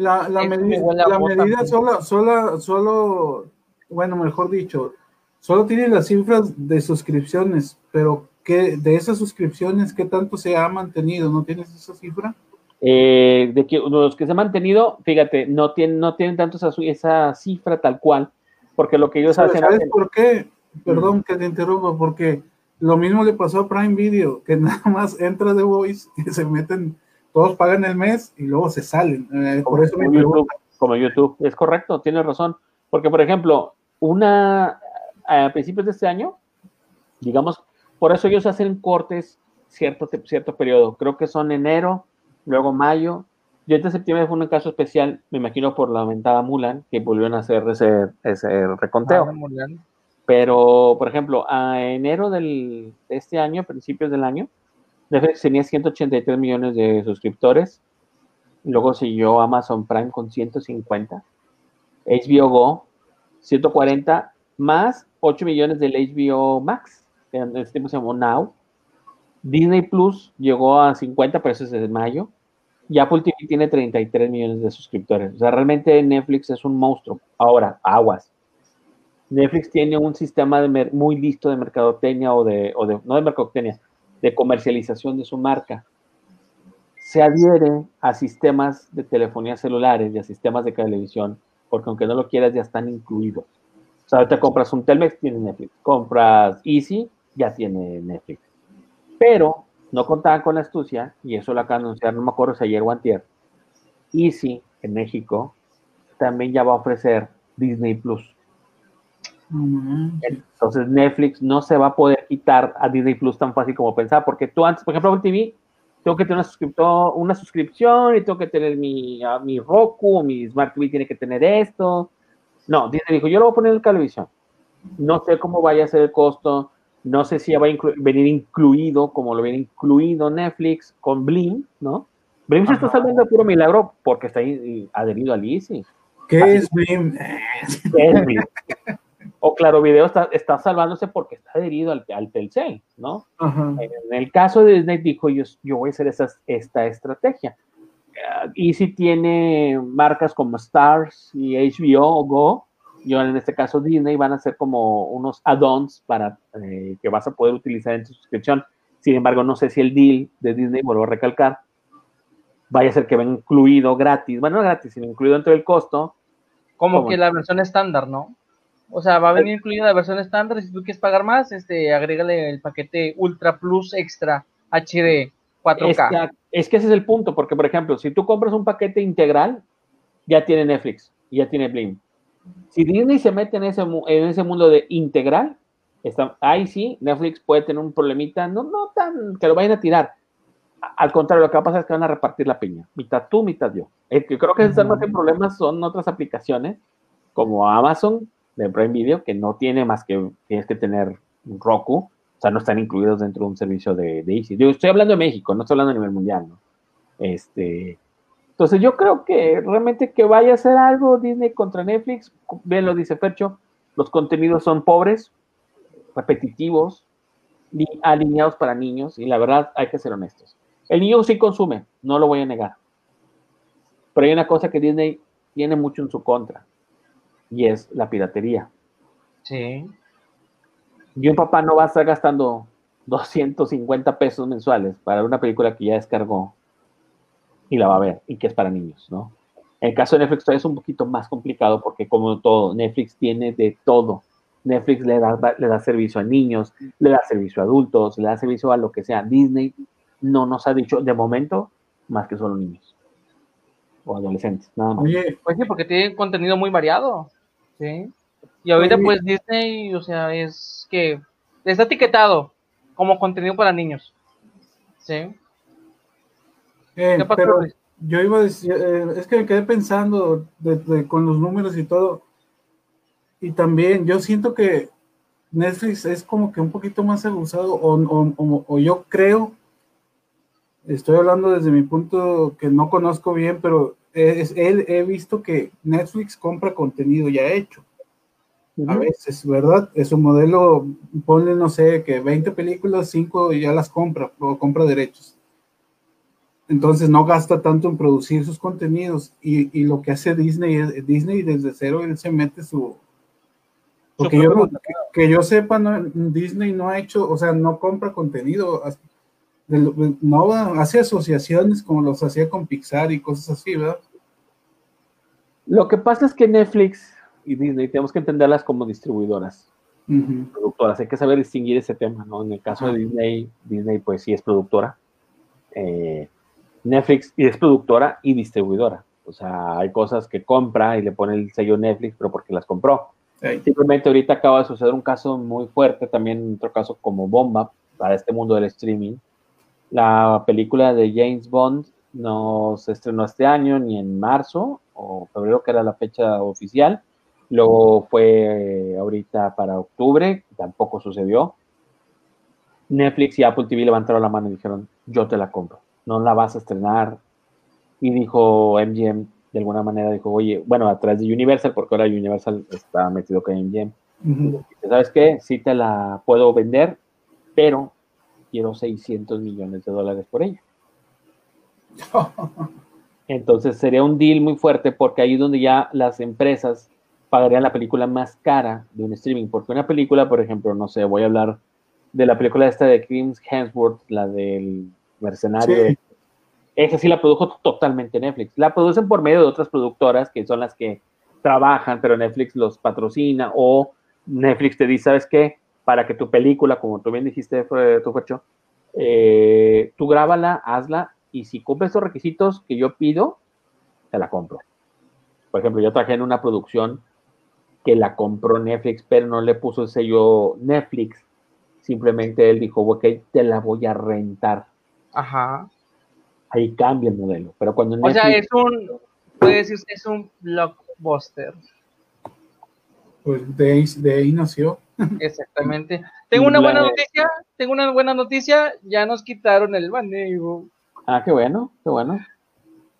La, la, medi- la medida pues. solo, solo, solo, bueno, mejor dicho, solo tiene las cifras de suscripciones, pero ¿qué, de esas suscripciones, ¿qué tanto se ha mantenido? ¿No tienes esa cifra? Eh, de que los que se han mantenido, fíjate, no tienen, no tienen tanto esa, esa cifra tal cual, porque lo que ellos ¿Sabes, hacen, sabes por qué? Perdón que te interrumpa, porque lo mismo le pasó a Prime Video, que (laughs) nada más entra The Voice y se meten, todos pagan el mes y luego se salen. Eh, por eso me como. YouTube, como YouTube, es correcto, tienes razón, porque por ejemplo, una a principios de este año, digamos, por eso ellos hacen cortes cierto, cierto periodo, creo que son enero, luego mayo, 10 de septiembre fue un caso especial, me imagino por la aumentada Mulan, que volvieron a hacer ese, ese reconteo. Ah. Pero, por ejemplo, a enero del, de este año, principios del año, Netflix tenía 183 millones de suscriptores. Luego siguió Amazon Prime con 150. HBO Go, 140, más 8 millones del HBO Max, en este tiempo se llamó Now. Disney Plus llegó a 50, pero eso es de mayo. Y Apple TV tiene 33 millones de suscriptores. O sea, realmente Netflix es un monstruo. Ahora, aguas. Netflix tiene un sistema muy listo de mercadotecnia o de, no de mercadotecnia, de comercialización de su marca. Se adhiere a sistemas de telefonía celulares y a sistemas de televisión, porque aunque no lo quieras, ya están incluidos. O sea, ahorita compras un Telmex, tiene Netflix. Compras Easy, ya tiene Netflix. Pero no contaban con la astucia, y eso lo acaban de anunciar, no me acuerdo si ayer o antier. Easy, en México, también ya va a ofrecer Disney Plus. Entonces Netflix no se va a poder quitar a Disney Plus tan fácil como pensaba, porque tú antes, por ejemplo, Apple TV, tengo que tener una, una suscripción y tengo que tener mi, a mi Roku, mi Smart TV tiene que tener esto. No, Disney dijo, yo lo voy a poner en televisión. No sé cómo vaya a ser el costo, no sé si va a inclu- venir incluido, como lo viene incluido Netflix con Blim, ¿no? Blim se está salvando de puro milagro porque está ahí adherido al Easy. ¿Qué es Blim? Es (laughs) Blim. O Claro Video está, está salvándose porque está adherido al, al Telcel, ¿no? En el caso de Disney dijo, yo, yo voy a hacer esa, esta estrategia. Eh, y si tiene marcas como Stars y HBO Go, yo en este caso Disney van a ser como unos add-ons para eh, que vas a poder utilizar en tu suscripción. Sin embargo, no sé si el deal de Disney, vuelvo a recalcar, vaya a ser que venga incluido gratis, bueno, no gratis, sino incluido dentro del costo. Como ¿Cómo? que la versión estándar, ¿no? O sea, va a venir incluida la versión estándar. Si tú quieres pagar más, este, agrégale el paquete Ultra Plus Extra HD 4K. Exacto. Es que ese es el punto, porque por ejemplo, si tú compras un paquete integral, ya tiene Netflix, y ya tiene Blim. Si Disney se mete en ese, en ese mundo de integral, está, ahí sí, Netflix puede tener un problemita, no, no tan que lo vayan a tirar. Al contrario, lo que va a pasar es que van a repartir la piña, mitad tú, mitad yo. El que creo que están más en problemas son otras aplicaciones, como Amazon de Prime Video, que no tiene más que tienes que tener Roku, o sea, no están incluidos dentro de un servicio de, de Easy. Digo, estoy hablando de México, no estoy hablando a nivel mundial, ¿no? Este, entonces yo creo que realmente que vaya a ser algo Disney contra Netflix, bien lo dice Fercho, los contenidos son pobres, repetitivos, alineados para niños, y la verdad hay que ser honestos. El niño sí consume, no lo voy a negar. Pero hay una cosa que Disney tiene mucho en su contra, y es la piratería. Sí. Y un papá no va a estar gastando 250 pesos mensuales para una película que ya descargó y la va a ver y que es para niños, ¿no? El caso de Netflix todavía es un poquito más complicado porque como todo, Netflix tiene de todo. Netflix le da, le da servicio a niños, le da servicio a adultos, le da servicio a lo que sea. Disney no nos ha dicho de momento más que solo niños o adolescentes, nada más. Oye, Pues sí, porque tiene contenido muy variado. Sí. Y ahorita, pues Disney, o sea, es que está etiquetado como contenido para niños. Sí. eh, ¿Qué pasó, pero yo iba a decir, eh, es que me quedé pensando de- de- con los números y todo. Y también yo siento que Netflix es como que un poquito más abusado, o, o- o- o yo creo, estoy hablando desde mi punto que no conozco bien, pero es, él, he visto que Netflix compra contenido ya hecho. A veces, ¿verdad? Es un modelo, ponle, no sé, que 20 películas, 5 ya las compra, o compra derechos. Entonces no gasta tanto en producir sus contenidos. Y, y lo que hace Disney es, Disney desde cero, él se mete su... Porque yo, que, que yo sepa, no, Disney no ha hecho, o sea, no compra contenido. No hace asociaciones como los hacía con Pixar y cosas así, ¿verdad? Lo que pasa es que Netflix y Disney tenemos que entenderlas como distribuidoras. Productoras. Hay que saber distinguir ese tema, ¿no? En el caso de Disney, Disney pues sí es productora. Eh, Netflix y es productora y distribuidora. O sea, hay cosas que compra y le pone el sello Netflix, pero porque las compró. Simplemente ahorita acaba de suceder un caso muy fuerte, también otro caso como bomba para este mundo del streaming. La película de James Bond no se estrenó este año, ni en marzo o febrero, que era la fecha oficial. Luego fue ahorita para octubre, tampoco sucedió. Netflix y Apple TV levantaron la mano y dijeron, yo te la compro, no la vas a estrenar. Y dijo MGM, de alguna manera dijo, oye, bueno, atrás de Universal, porque ahora Universal está metido con MGM. ¿Sabes qué? Sí te la puedo vender, pero quiero 600 millones de dólares por ella. (laughs) Entonces sería un deal muy fuerte porque ahí es donde ya las empresas pagarían la película más cara de un streaming. Porque una película, por ejemplo, no sé, voy a hablar de la película esta de Chris Hemsworth, la del mercenario. Esa sí la produjo totalmente Netflix. La producen por medio de otras productoras que son las que trabajan, pero Netflix los patrocina o Netflix te dice, ¿sabes qué? Para que tu película, como tú bien dijiste, tu Fercho, eh, tú grábala, hazla y si cumple esos requisitos que yo pido, te la compro. Por ejemplo, yo trabajé en una producción que la compró Netflix, pero no le puso el sello Netflix. Simplemente él dijo, ok, te la voy a rentar. Ajá. Ahí cambia el modelo. Pero cuando O sea, es un, puede decir, es un blockbuster. Pues de ahí, de ahí nació. Exactamente. Tengo una buena noticia, tengo una buena noticia, ya nos quitaron el baneo. Ah, qué bueno, qué bueno.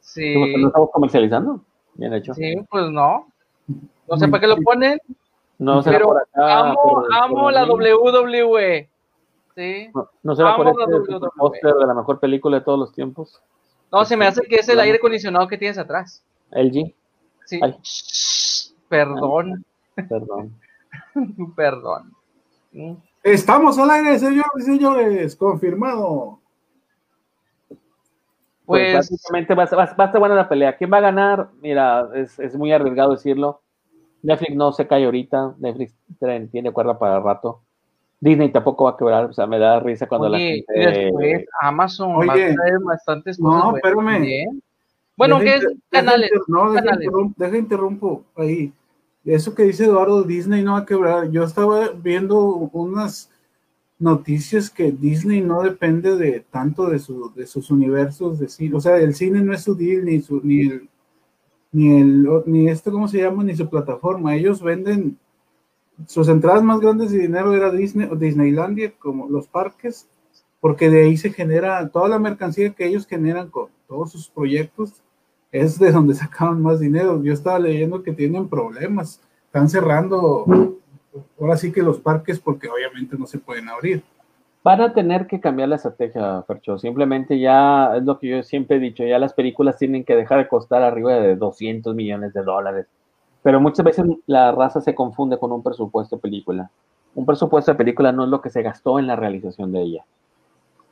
Sí. ¿No estamos comercializando? Bien hecho. Sí, pues no. No sé para qué lo ponen. No pero por acá, amo, por- amo por la. WWE. Sí. No, no será por Amo la este WWE. póster de la mejor película de todos los tiempos. No, se me hace que es el aire acondicionado que tienes atrás. LG, Sí. Ay. Perdón, perdón. (laughs) perdón. Estamos al aire, señores y señores, confirmado. Pues, Pues, básicamente va a, va va estar buena la pelea. ¿Quién va a ganar? Mira, es, es muy arriesgado decirlo. Netflix no se cae ahorita. Netflix tiene cuerda para rato. Disney tampoco va a quebrar. O sea, me da risa cuando la oye, gente. después Amazon va a Oye. traer bastantes No, cosas. espérame. Bueno, Deja ¿qué es? deja Canales. No, deja, canales. deja interrumpo ahí. Eso que dice Eduardo, Disney no va a quebrar. Yo estaba viendo unas noticias que Disney no depende de tanto de, su, de sus universos de cine. O sea, el cine no es su deal, ni su, ni el, ni el, ni esto, ¿cómo se llama? Ni su plataforma. Ellos venden sus entradas más grandes de dinero era Disney o Disneylandia, como los parques, porque de ahí se genera toda la mercancía que ellos generan con todos sus proyectos, es de donde sacaban más dinero. Yo estaba leyendo que tienen problemas, están cerrando ahora sí que los parques porque obviamente no se pueden abrir. Van a tener que cambiar la estrategia, Fercho. Simplemente ya es lo que yo siempre he dicho. Ya las películas tienen que dejar de costar arriba de 200 millones de dólares. Pero muchas veces la raza se confunde con un presupuesto de película. Un presupuesto de película no es lo que se gastó en la realización de ella.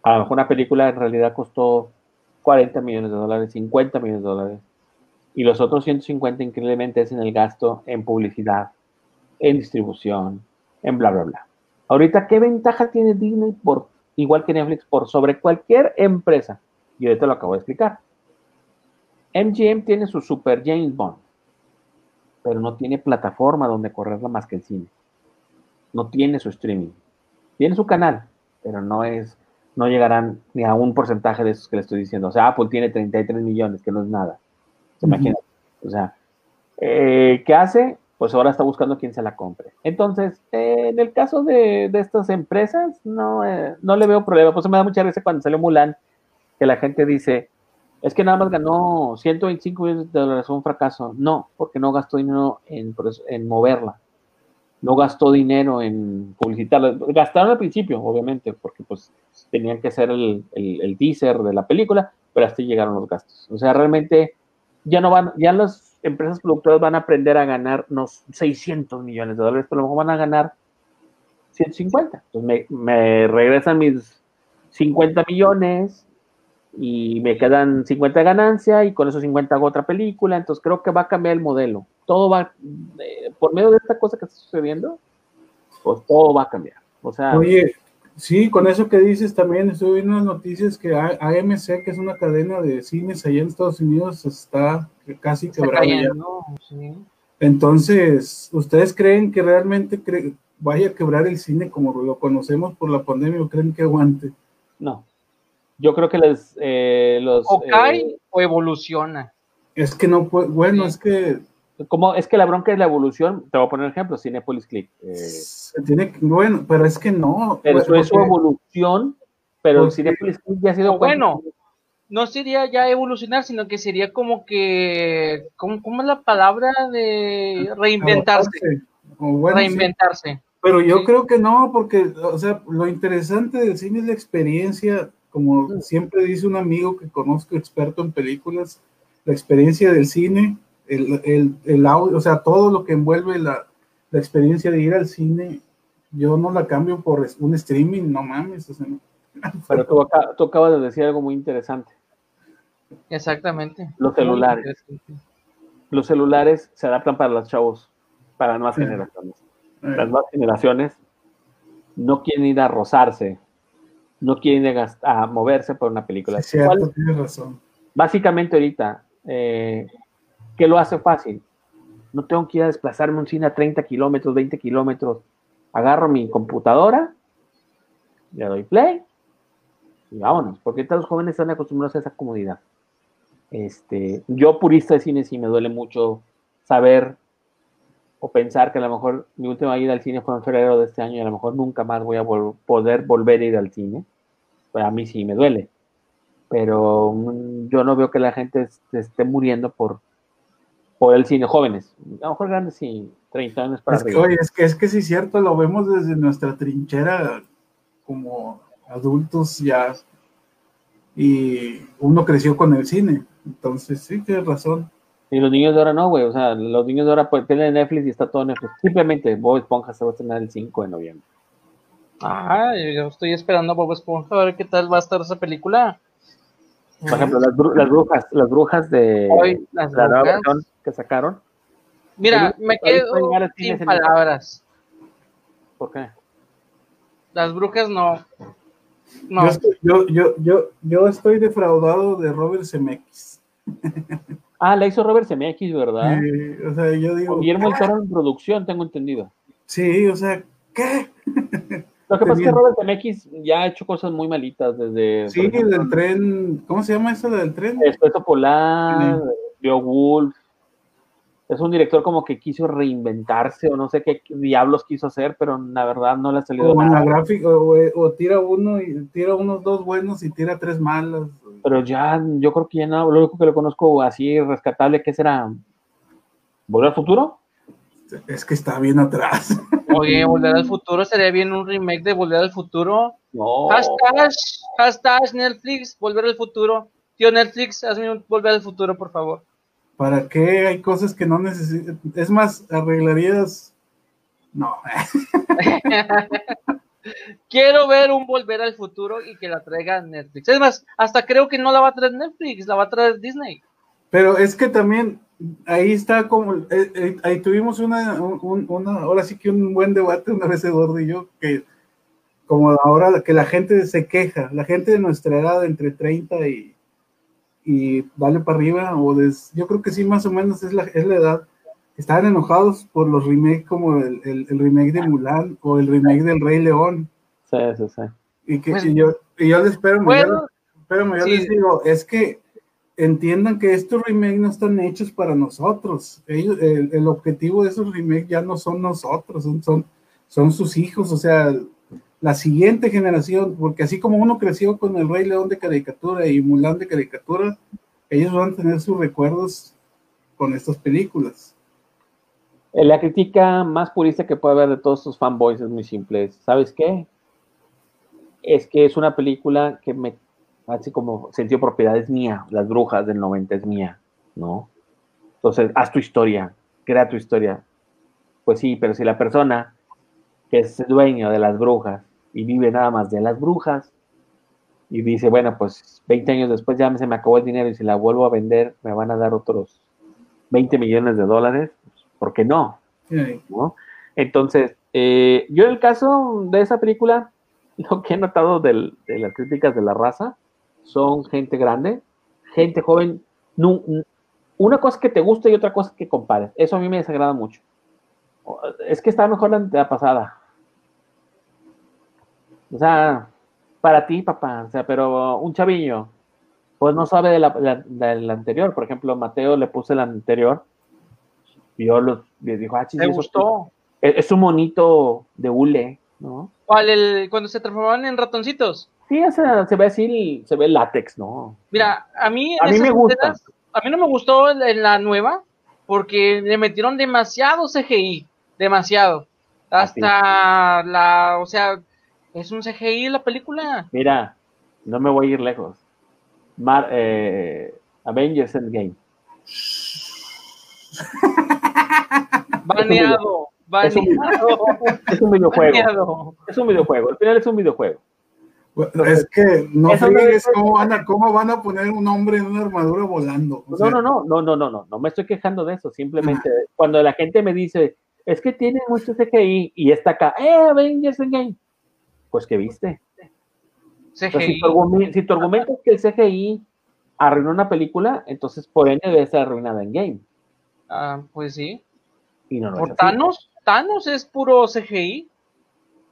A lo mejor una película en realidad costó 40 millones de dólares, 50 millones de dólares. Y los otros 150 increíblemente es en el gasto en publicidad, en distribución, en bla, bla, bla. Ahorita, ¿qué ventaja tiene Disney por, igual que Netflix, por sobre cualquier empresa? Y ahorita lo acabo de explicar. MGM tiene su Super James Bond, pero no tiene plataforma donde correrla más que el cine. No tiene su streaming. Tiene su canal, pero no es, no llegarán ni a un porcentaje de esos que le estoy diciendo. O sea, Apple tiene 33 millones, que no es nada. ¿Se Ujú. imagina? O sea, eh, ¿qué hace? Pues ahora está buscando quién se la compre. Entonces, eh, en el caso de, de estas empresas, no, eh, no le veo problema. Pues me da mucha risa cuando salió Mulan, que la gente dice, es que nada más ganó 125 millones de dólares, fue un fracaso. No, porque no gastó dinero en, en moverla. No gastó dinero en publicitarla. Gastaron al principio, obviamente, porque pues tenían que hacer el, el, el teaser de la película, pero hasta llegaron los gastos. O sea, realmente ya no van, ya las empresas productoras van a aprender a ganar unos 600 millones de dólares, pero a lo mejor van a ganar 150. Entonces me, me regresan mis 50 millones y me quedan 50 de ganancia y con esos 50 hago otra película. Entonces creo que va a cambiar el modelo. Todo va, eh, por medio de esta cosa que está sucediendo, pues todo va a cambiar. O sea, Oye, sí, con eso que dices también, estuve viendo unas noticias que A- AMC, que es una cadena de cines allá en Estados Unidos, está casi Está quebrada ya. cayendo, sí. Entonces, ¿ustedes creen que realmente cre- vaya a quebrar el cine como lo conocemos por la pandemia o creen que aguante? no. Yo creo que les, eh, los... O cae eh, o evoluciona. Es que no puede, bueno, es que como es que la bronca es la evolución, te voy a poner ejemplo, Cinepolis Click. eh, se tiene que- bueno, pero es que no. pero eso es su evolución, pero porque- Cinepolis Click ya ha sido bueno, no sería ya evolucionar, sino que sería como que, ¿cómo, cómo es la palabra de reinventarse? adaptarse. O bueno, sí. reinventarse. Pero yo Sí. creo que no, porque, o sea, lo interesante del cine es la experiencia, como Mm. siempre dice un amigo que conozco, experto en películas, la experiencia del cine, el, el, el audio, o sea, todo lo que envuelve la, la experiencia de ir al cine, yo no la cambio por un streaming, no mames, o sea, no. Pero tú, acá- tú acabas de decir algo muy interesante. Exactamente. Los celulares. Los celulares se adaptan para los chavos, para las nuevas Sí. generaciones. Eh, Las nuevas generaciones no quieren ir a rozarse, no quieren ir a, moverse por una película. sí, cierto, ¿Cuál- tienes razón. básicamente ahorita, eh, ¿qué lo hace fácil? No tengo que ir a desplazarme un cine a 30 kilómetros, 20 kilómetros. Agarro mi computadora, le doy play y vámonos, porque los jóvenes están acostumbrados a esa comodidad. Este, yo, purista de cine, sí me duele mucho saber o pensar que a lo mejor mi última ida al cine fue en febrero de este año y a lo mejor nunca más voy a poder volver a ir al cine. Pues a mí sí me duele pero mm, yo no veo que la gente se esté muriendo por, por el cine jóvenes. A lo mejor grandes sí, 30 años para Es que, arriba. oye, es que, es que sí es cierto, lo vemos desde nuestra trinchera como adultos ya, y uno creció con el cine, entonces sí, tienes razón. Y los niños de ahora no, güey. O sea, los niños de ahora pues, tienen Netflix y está todo Netflix. Simplemente Bob Esponja se va a estrenar el 5 de noviembre. Ah, yo estoy esperando a Bob Esponja a ver qué tal va a estar esa película. Por ejemplo, las, bru- las brujas, las brujas de Hoy, las la nueva brujas. versión que sacaron. Mira, me quedo sin palabras. ¿Por qué? Las brujas no. No. Yo, estoy, yo, yo, yo, yo estoy defraudado de Robert Zemeckis. (laughs) Ah, la hizo Robert Zemeckis, ¿verdad? Eh, o sea, yo digo, Guillermo Toro en producción, tengo entendido. sí, o sea, ¿qué? Lo que (laughs) pasa es que Robert Zemeckis ya ha hecho cosas muy malitas desde... Sí, ejemplo, del tren, ¿cómo se llama eso del tren? Espeso Polar, Beowulf. Es un director como que quiso reinventarse o no sé qué diablos quiso hacer, pero la verdad no le ha salido O en la nada. gráfica, o, o tira uno y tira unos dos buenos y tira tres malos. Pero ya, yo creo que ya no, lo único que lo conozco así rescatable, ¿qué será? ¿Volver al futuro? Es que está bien atrás. (laughs) Oye, Volver al Futuro sería bien un remake de Volver al Futuro. No. Hashtag, hashtag Netflix, Volver al Futuro. Tío Netflix, hazme un Volver al Futuro, por favor. ¿Para qué hay cosas que no necesitan? Es más, arreglarías. No, (laughs) Quiero ver un Volver al Futuro y que la traiga Netflix. Es más, hasta creo que no la va a traer Netflix, la va a traer Disney. pero es que también ahí está como. eh, eh, ahí tuvimos una, un- una. Ahora sí que un buen debate una vez Eduardo y yo, que como ahora que la gente se queja, la gente de nuestra edad, entre 30 y, y dale para arriba, o des- yo creo que sí, más o menos es la, es la edad. Estaban enojados por los remakes como el, el- el remake de Mulan o el remake del Rey León. Sí, sí, sí. Y que Pues, y yo, y yo les espero, Bueno, pero yo sí. les digo, es que entiendan que estos remakes no están hechos para nosotros. Ellos, el, el objetivo de esos remakes ya no son nosotros, son, son, son sus hijos, o sea, la siguiente generación, porque así como uno creció con el Rey León de caricatura y Mulan de caricatura, ellos van a tener sus recuerdos con estas películas. Eh, La crítica más purista que puede haber de todos estos fanboys es muy simple. ¿Sabes qué? Es que es una película que me, así como sentido propiedad es mía, Las Brujas del 90 es mía, ¿no? Entonces, haz tu historia, crea tu historia. Pues sí, pero si la persona que es dueño de las brujas y vive nada más de las brujas y dice, bueno, pues 20 años después ya se me acabó el dinero y si la vuelvo a vender me van a dar otros 20 millones de dólares, ¿por qué no? Sí. ¿no? Entonces, eh, yo en el caso de esa película, (laughs) lo que he notado del- de las críticas de la raza son gente grande, gente joven. una cosa que te gusta y otra cosa que compares. Eso a mí me desagrada mucho. Es que está mejor la, la pasada. O sea, para ti, papá, o sea, pero un chavillo, pues no sabe de la, la- de la anterior. Por ejemplo, Mateo le puse la anterior y yo lo, le dijo, ah, chis, Me eso gustó. Es, es un monito de hule, ¿no? ¿Cuál? El, cuando se transformaban en ratoncitos. Sí, o sea, se ve así, se ve el látex, ¿no? Mira, a mí, A mí me gusta. escenas, a mí no me gustó en la nueva porque le metieron demasiado CGI, demasiado. Así. Hasta la, o sea, es un CGI la película. Mira, no me voy a ir lejos. Mar, eh, Avengers Endgame. (laughs) Baneado, Es un- baneado, Es un videojuego. baneado. Es un videojuego. Al final es un videojuego. Bueno, es que no es- cómo van, a, cómo van a poner un hombre en una armadura volando. O No, sea, no, no, no, no, no, no, no me estoy quejando de eso. Simplemente cuando la gente me dice, es que tiene mucho CGI y está acá, eh, Avengers Endgame. Pues que viste. Entonces, si, tu argumento, si tu argumento es que el CGI arruinó una película, entonces por ende debe ser arruinada en game. Ah, pues sí. Y no, no Por. Thanos, Thanos es puro CGI.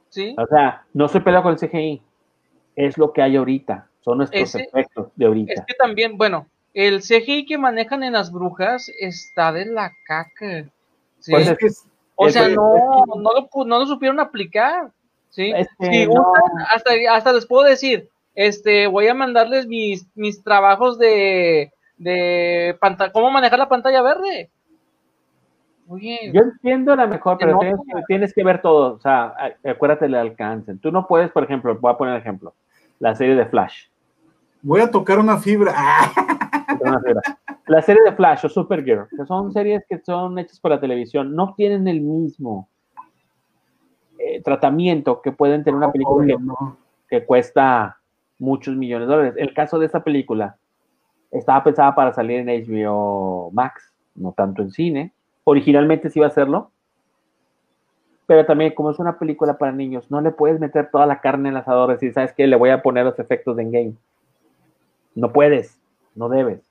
Sí. O sea, no se pelea con el CGI. Es lo que hay ahorita. Son nuestros Ese- efectos de ahorita. Es que también, bueno, el CGI que manejan en las brujas está de la caca. ¿sí? Pues es que es- o sea, no, no lo, no lo supieron aplicar. ¿Sí? Es que Si no. usan, hasta, hasta les puedo decir, este, voy a mandarles mis, mis trabajos de, de cómo manejar la pantalla verde. Oye, Yo entiendo a lo mejor, pero tienes que, tienes que ver todo. O sea, a- acuérdate del alcance. Tú no puedes, por ejemplo, voy a poner ejemplo, la serie de Flash. voy a tocar una fibra. (laughs) Una fibra. La serie de Flash o Supergirl, que son series que son hechas por la televisión, no tienen el mismo eh, tratamiento que pueden tener una película obvio, que, no. que cuesta muchos millones de dólares. El caso de esta película estaba pensada para salir en HBO Max, no tanto en cine. Originalmente sí iba a hacerlo, pero también como es una película para niños, no le puedes meter toda la carne en el asador y decir, ¿sabes qué? Le voy a poner los efectos de in-game. No puedes, no debes.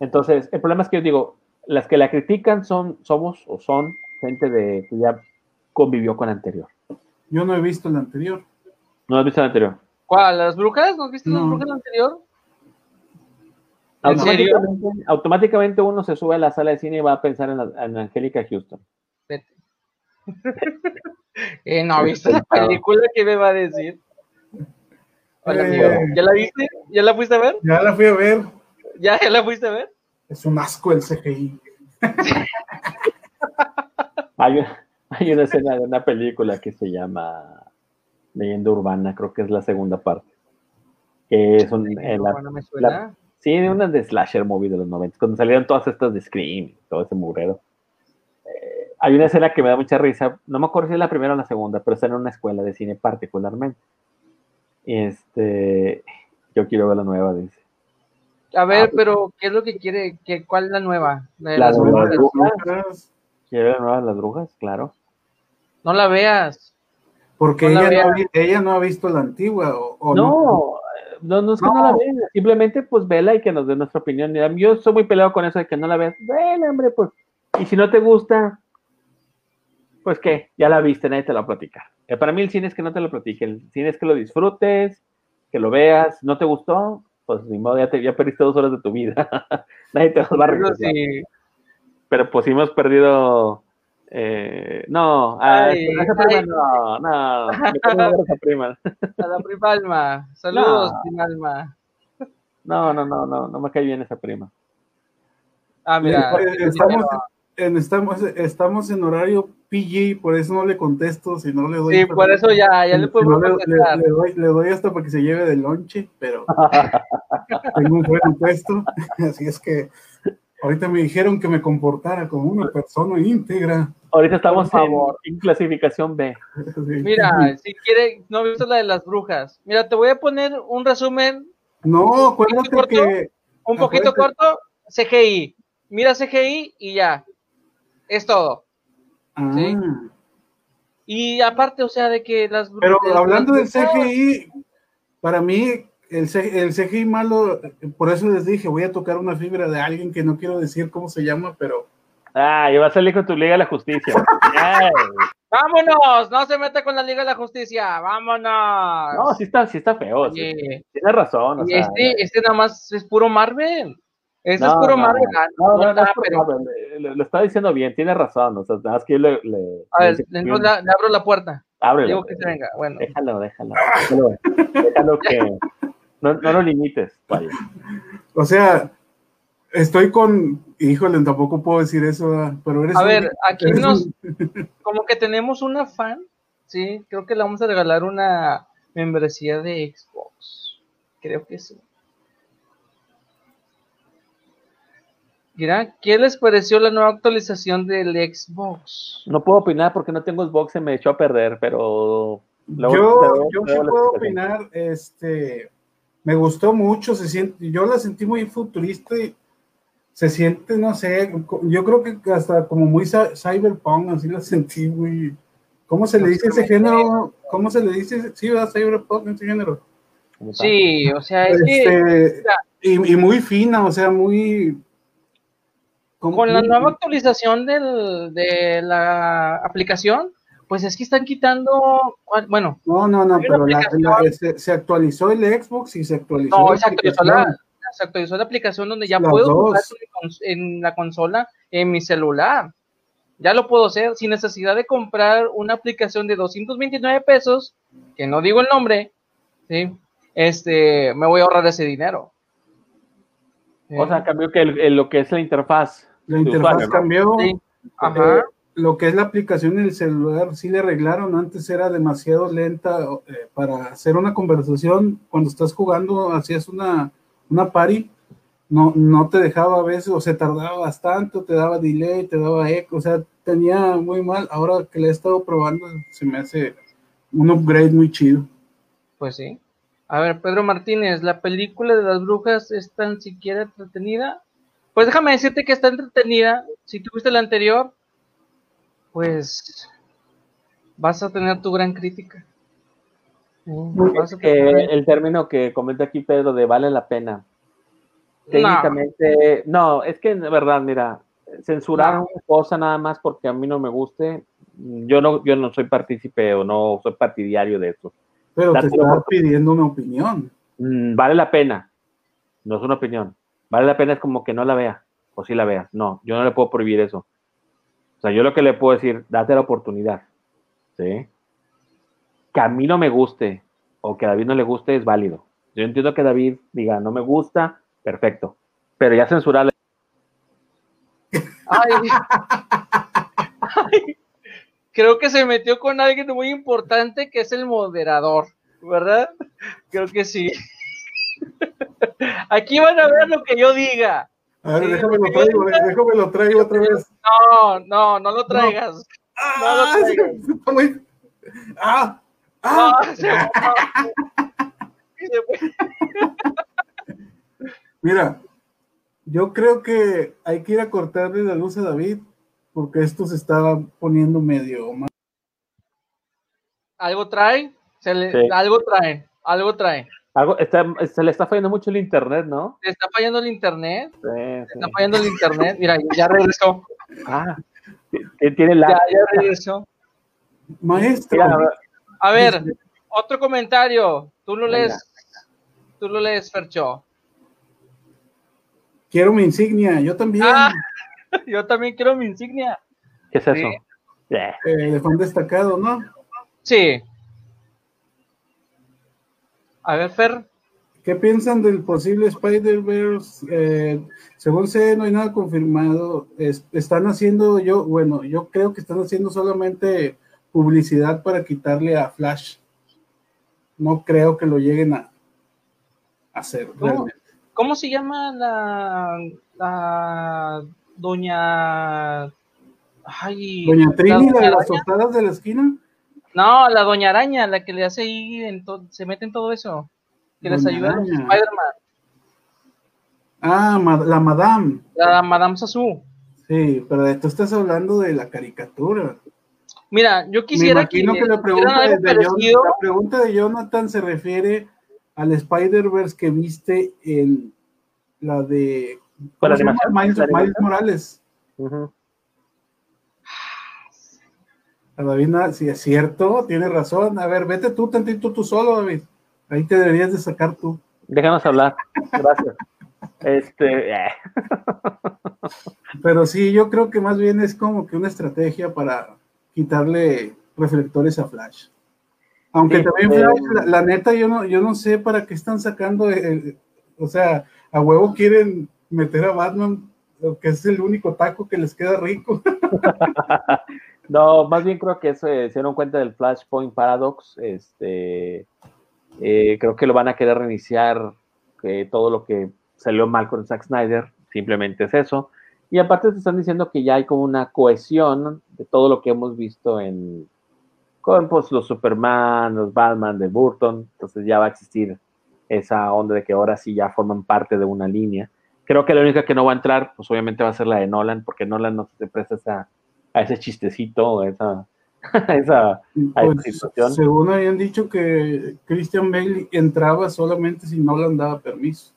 Entonces, el problema es que yo digo, las que la critican son, somos o son gente de que ya convivió con la anterior. Yo no he visto el anterior. ¿No has visto la anterior? ¿cuál? ¿Las brujas? ¿No has visto las No. brujas anterior? ¿En serio? Automáticamente, automáticamente uno se sube a la sala de cine y va a pensar en, la- en Angélica Houston. Vete. (laughs) eh, no, ¿viste la película que me va a decir? Hola, Eh. amigo. ¿Ya la viste? ¿Ya la fuiste a ver? Ya la fui a ver. ¿Ya, ya la fuiste a ver? Es un asco el CGI. (laughs) Hay, una- (laughs) hay una escena de una película que se llama Leyenda Urbana, creo que es la segunda parte. Que es un, la- no me suena. sí, de una de slasher movie de los 90, cuando salieron todas estas de Scream, y todo ese mugrero. Eh, hay una escena que me da mucha risa, no me acuerdo si es la primera o la segunda, pero está en una escuela de cine particularmente. Este, yo quiero ver la nueva, dice. A ver, Ah, pero ¿qué es lo que quiere? ¿Qué, ¿Cuál es la nueva? La La las brujas. Las brujas. Brujas, Quiero ver la nueva de las brujas, claro. No la veas. Porque No la ella, no, vea. vi- ella no ha visto la antigua. O, o No, no, no es que no. No. la veas, simplemente pues vela y que nos dé nuestra opinión. Yo soy muy peleado con eso de que no la veas. Vela, hombre, pues. Y si no te gusta, pues qué, ya la viste, nadie te la va a platicar. Eh, Para mí el cine es que no te lo platiquen, el cine es que lo disfrutes, que lo veas. ¿No te gustó? Pues ni modo, ya, te, ya perdiste dos horas de tu vida. (laughs) nadie te va a sí. Pero pues sí hemos perdido. eh, no, a, Ay, esa prima ay. no, no, ver esa prima. (laughs) A la prima Alma. Saludos, prima Alma. No, no, no, no, no me cae bien esa prima. Ah, mira. Eh, estamos, en, estamos, estamos en horario PG, por eso no le contesto, si no le doy. Sí, por eso ya, ya si le no podemos le- le doy, le doy hasta para que se lleve de lonche, pero (laughs) tengo un buen puesto, (laughs) así es que ahorita me dijeron que me comportara como una persona íntegra. Ahorita estamos Por en, favor. en clasificación B. (laughs) Mira, si quiere, no he visto la de las brujas. Mira, te voy a poner un resumen No, acuérdate ¿Corto? que un poquito Acuérdate. corto. CGI. Mira CGI y ya. Es todo. Ah, Sí. Y aparte, o sea, de que las Pero de- hablando del brujas- CGI, para mí el, el CGI malo, por eso les dije, voy a tocar una fibra de alguien que no quiero decir cómo se llama, pero Ah, y va a salir con tu Liga de la Justicia. Ay. (laughs) Vámonos, no se mete con la Liga de la Justicia, vámonos. No, sí está, sí está feo. sí. Oye, Tienes razón. O y sea, este, este nada más es puro Marvel. Este no, es puro no, Marvel. ah, No, no, no, es pero- Marvel, lo está diciendo bien, tiene razón. O sea, nada más que yo le. le- A le ver, dice- entonces le, le abro la puerta. ábrele, Digo que se venga. Bueno, Déjalo, déjalo. Déjalo, déjalo que. No, no lo limites, vaya. O sea, estoy con. Híjole, tampoco puedo decir eso, pero eres. a un- ver, aquí eres nos, un- (laughs) como que tenemos una fan, sí, creo que le vamos a regalar una membresía de Xbox. Creo que sí. Mira, ¿qué les pareció la nueva actualización del Xbox? No puedo opinar porque no tengo Xbox, se me echó a perder, pero. luego yo doy- yo sí puedo opinar, este, me gustó mucho, se siente, yo la sentí muy futurista y se siente, no sé, yo creo que hasta como muy cy- cyberpunk, así la sentí muy, ¿cómo se le dice ese género? ¿Cómo se le dice? Sí, ¿verdad? Cyberpunk, ese género. Sí, o sea, es que Este, y, y muy fina, o sea, muy... con la nueva actualización del, de la aplicación, pues es que están quitando, bueno, No, no, no, pero la- la- aplicación- se, se actualizó el Xbox y se actualizó no, la se actualizó la, aplicación. se actualizó la aplicación donde ya Las puedo dos. jugar en la consola en mi celular. Ya lo puedo hacer sin necesidad de comprar una aplicación de 229 pesos, que no digo el nombre, ¿sí? Este, me voy a ahorrar ese dinero. O sea, cambió que el- el- lo que es la interfaz. La interfaz usuario, ¿no? cambió. Sí. Ajá. Lo que es la aplicación en el celular sí le arreglaron. Antes era demasiado lenta eh, para hacer una conversación. Cuando estás jugando, hacías una, una party, no, no te dejaba a veces, o se tardaba bastante, o te daba delay, te daba eco, o sea, tenía muy mal. Ahora que le he estado probando, se me hace un upgrade muy chido. Pues sí. A ver, Pedro Martínez, ¿la película de las brujas es tan siquiera entretenida? Pues déjame decirte que está entretenida. Si tuviste la anterior, pues vas a tener tu gran crítica. Sí, vas a Que tener- el término que comenta aquí Pedro de vale la pena. No, Técnicamente, no, es que de verdad, mira, censurar una cosa nada más porque a mí no me guste, yo no, yo no soy partícipe o no soy partidario de eso. Pero te Date oportunidad. pidiendo una opinión. Mm, vale la pena, no es una opinión. Vale la pena es como que no la vea, o si la veas. No, yo no le puedo prohibir eso. O sea, yo lo que le puedo decir, date la oportunidad. ¿Sí? Que a mí no me guste o que a David no le guste es válido. Yo entiendo que David diga, no me gusta, perfecto. Pero ya censurarle. Ay. (laughs) Ay. Creo que se metió con alguien muy importante que es el moderador, ¿verdad? Creo que sí. (laughs) Aquí van a ver lo que yo diga. A ver, Sí, déjame lo traigo, déjame lo traigo otra vez. No, no, no lo traigas. No lo Ah, traigas. está muy- ah, No, ah. se fue. Mira, yo creo que hay que ir a cortarle la luz a David porque esto se estaba poniendo medio mal. Algo trae, se le- Sí. algo trae, algo trae. Algo, está, se le está fallando mucho el internet, ¿no? ¿Te está fallando el internet? Sí, ¿Te sí. está fallando el internet? Mira, ya regresó. Ah, tiene la. Ya, ya regresó. Maestro, Mira, a ver, otro comentario. Tú lo Venga. lees. Tú lo lees, Fercho. quiero mi insignia, yo también, Ah. (laughs) Yo también quiero mi insignia. ¿Qué es eso? Sí. Yeah. eh, de fan destacado, ¿no? Sí. A ver, Fer. ¿Qué piensan del posible Spider-Verse? Eh, según sé, no hay nada confirmado. Es- están haciendo, yo, bueno, yo creo que están haciendo solamente publicidad para quitarle a Flash. No creo que lo lleguen a hacer. ¿Cómo? realmente. ¿Cómo se llama la, la doña... Ay, Doña Trini, la doña de las tostadas de la esquina. No, la doña araña, la que le hace ahí, en to- se mete en todo eso. Que les ayuda a los Araña. Spider-Man. Ah, ma- la Madame. La Madame Sassou. Sí, pero tú estás hablando de la caricatura. Mira, yo quisiera que, imagino que, la, pregunta de, Jon- parecido. la pregunta de Jonathan se refiere al Spider-Verse que viste en la de. Miles. Morales. A David, nada- si es cierto, tiene razón. A ver, vete tú tantito tú solo, David. Ahí te deberías de sacar tú. Déjanos hablar. Gracias. Este, eh, Pero sí, yo creo que más bien es como que una estrategia para quitarle reflectores a Flash. Aunque Sí, también eh, Flash, la, la neta, yo no, yo no sé para qué están sacando, el- el- o sea, a huevo quieren meter a Batman, que es el único taco que les queda rico. (laughs) no, más bien creo que eso, eh, se dieron cuenta del Flashpoint Paradox. Este, eh, creo que lo van a querer reiniciar, que todo lo que salió mal con Zack Snyder, simplemente es eso. Y aparte te están diciendo que ya hay como una cohesión de todo lo que hemos visto en con pues, los Superman, los Batman de Burton, entonces ya va a existir esa onda de que ahora sí ya forman parte de una línea. Creo que la única que no va a entrar, pues obviamente va a ser la de Nolan, porque Nolan no se presta esa, a ese chistecito, a esa, (laughs) a esa, a esa Pues, situación. según habían dicho que Christian Bale entraba solamente si no le daba permiso.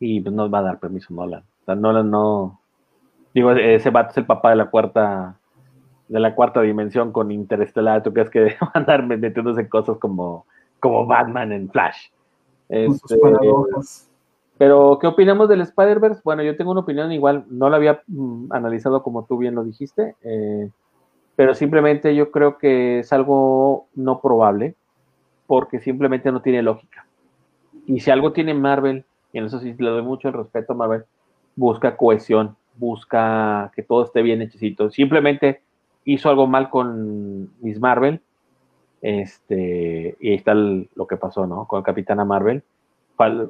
Y pues no va a dar permiso Nolan. O sea, Nolan no. Digo, ese vato es el papá de la cuarta de la cuarta dimensión con Interestelar. ¿Tú crees que (laughs) va a andar metiéndose cosas como, como Batman en Flash? Con sus Este, paradojas. Pero, ¿qué opinamos del Spider-Verse? Bueno, yo tengo una opinión igual, no la había mm, analizado como tú bien lo dijiste, eh, pero simplemente yo creo que es algo no probable, porque simplemente no tiene lógica. Y si algo tiene Marvel, y en eso sí le doy mucho el respeto a Marvel, busca cohesión, busca que todo esté bien hechicito. Simplemente hizo algo mal con Miss Marvel, este, y ahí está lo que pasó, ¿no? Con Capitana Marvel.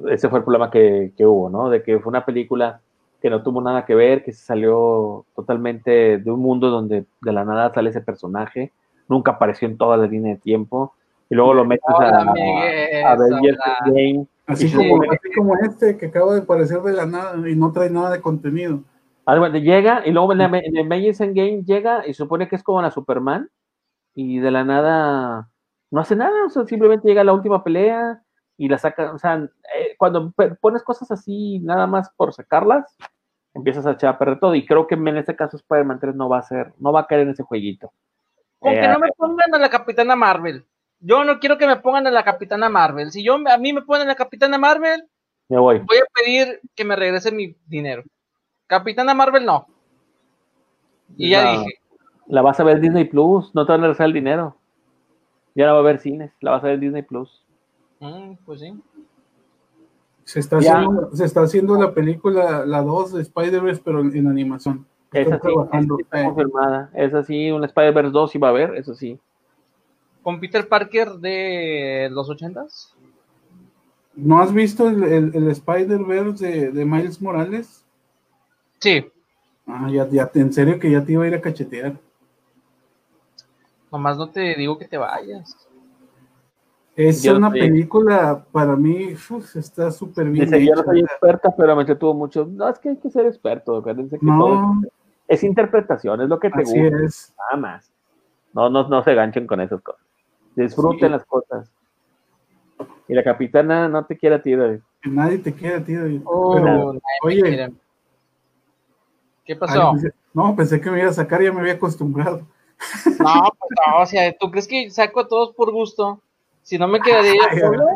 Ese fue el problema que, que hubo, ¿no? De que fue una película que no tuvo nada que ver, que se salió totalmente de un mundo donde de la nada sale ese personaje, nunca apareció en toda la línea de tiempo, y luego lo metes Hola, a, Miguel, a Avengers hola. Endgame, Así, se como, así como este que acaba de aparecer de la nada y no trae nada de contenido. Cuenta, llega y luego en, la- en Avengers Endgame llega y se supone que es como la Superman y de la nada no hace nada, o sea, simplemente llega a la última pelea y la saca, o sea, eh, cuando pones cosas así nada más por sacarlas, empiezas a echar a perder todo y creo que en este caso Spider-Man 3 no va a ser, no va a caer en ese jueguito. Con Eh, que no me pongan a la Capitana Marvel. Yo no quiero que me pongan a la Capitana Marvel. Si yo a mí me ponen a la Capitana Marvel, Me voy. voy a pedir que me regresen mi dinero. Capitana Marvel no. Y ya No. dije, La vas a ver Disney Plus, no te van a regresar el dinero. Ya no va a haber cines, la vas a ver Disney Plus. Mm, pues sí. Se está, Ya. haciendo, se está haciendo la película, la 2 de Spider-Verse, pero en, animación. Esa sí, trabajando, esa sí está confirmada. Esa sí, un Spider-Verse 2 sí va a haber, eso sí. Con Peter Parker de los ochentas. ¿No has visto el, el- el Spider-Verse de, de Miles Morales? Sí, Ah, ya, ya, en serio que ya te iba a ir a cachetear. nomás no te digo que te vayas. Es Yo una soy- película, para mí, uf, está súper bien Dice, yo no soy experta, pero me entretuvo mucho. No, es que hay que ser experto. acuérdense que todo No, es interpretación, es lo que te así gusta, es. nada más. No, no, no se ganchen con esas cosas. Disfruten Sí. las cosas. Y la capitana no te quiere a ti, David. Que nadie te quiere, tío. Oh, Pero, nadie me oye. quiere. ¿Qué ay, pasó? pensé- no, pensé que me iba a sacar, ya me había acostumbrado. No, pues no, o sea, ¿tú crees que saco a todos por gusto? Si no me quedaría yo (laughs) solo.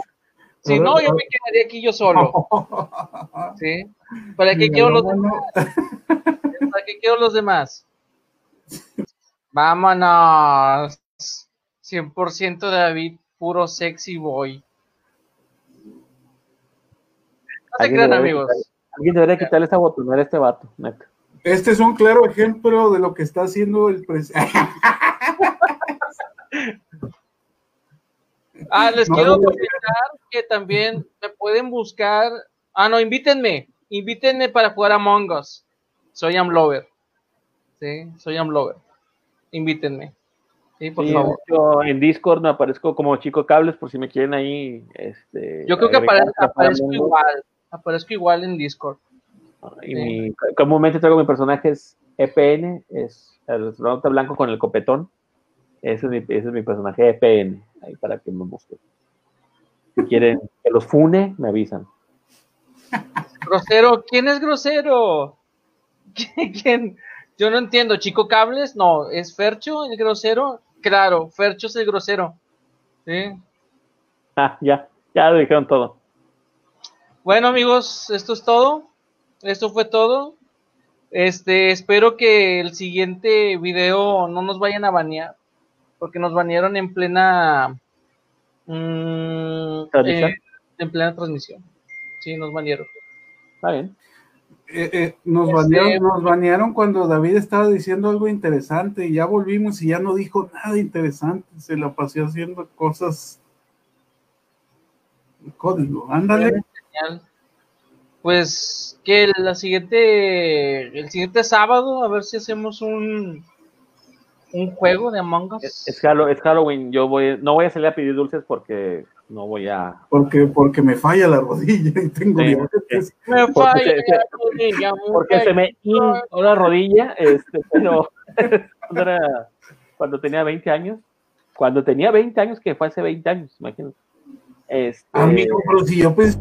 Si no, yo me quedaría aquí yo solo. (laughs) ¿Sí? ¿Para qué quiero los demás? ¿Para qué quiero los demás? Vámonos. 100% David, puro sexy boy. No se crean, amigos. quitar- Alguien debería quitarle esa botonera a este vato, neta. Este es un claro ejemplo de lo que está haciendo el presidente. (laughs) Ah, les No, quiero comentar que también me pueden buscar. Ah, no, invítenme. Invítenme para jugar a Among Us. Soy Amlover. Sí, soy Amlover. Invítenme. Sí, por Sí, favor. yo en Discord me aparezco como chico cables por si me quieren ahí. Este, Yo creo que apare- aparezco igual. Aparezco igual en Discord. Y mi- comúnmente traigo mi personaje es EPN, es el astronauta blanco con el copetón. Ese es mi, ese es mi personaje EPN, ahí para que me busquen. Si quieren que los fune, me avisan. (laughs) Grosero, ¿quién es grosero? ¿Quién? quién? Yo no entiendo. ¿Chico Cables? No, ¿es Fercho el grosero? Claro, Fercho es el grosero. Sí. Ah, ya, ya lo dijeron todo. Bueno, amigos, esto es todo. Esto fue todo. Este, espero que el siguiente video no nos vayan a banear, porque nos banearon en plena mm, ¿Transmisión? eh, en plena transmisión. Sí, nos banearon. Está bien. Eh, eh, nos, Este- banearon, nos banearon cuando David estaba diciendo algo interesante y ya volvimos y ya no dijo nada interesante. Se la pasó haciendo cosas. Código, ándale. Genial. Pues que la siguiente, el siguiente sábado, a ver si hacemos un un juego de Among Us. Es, es Hallow- es Halloween. Yo voy, no voy a salir a pedir dulces porque no voy a. Porque, porque me falla la rodilla y tengo Sí, diabetes. Me porque falla se- la rodilla, Porque se me hinchó la rodilla, este, (laughs) pero cuando, era- cuando tenía 20 años, cuando tenía 20 años, que fue hace 20 años, imagínate. Este, Amigo, pero si yo pensé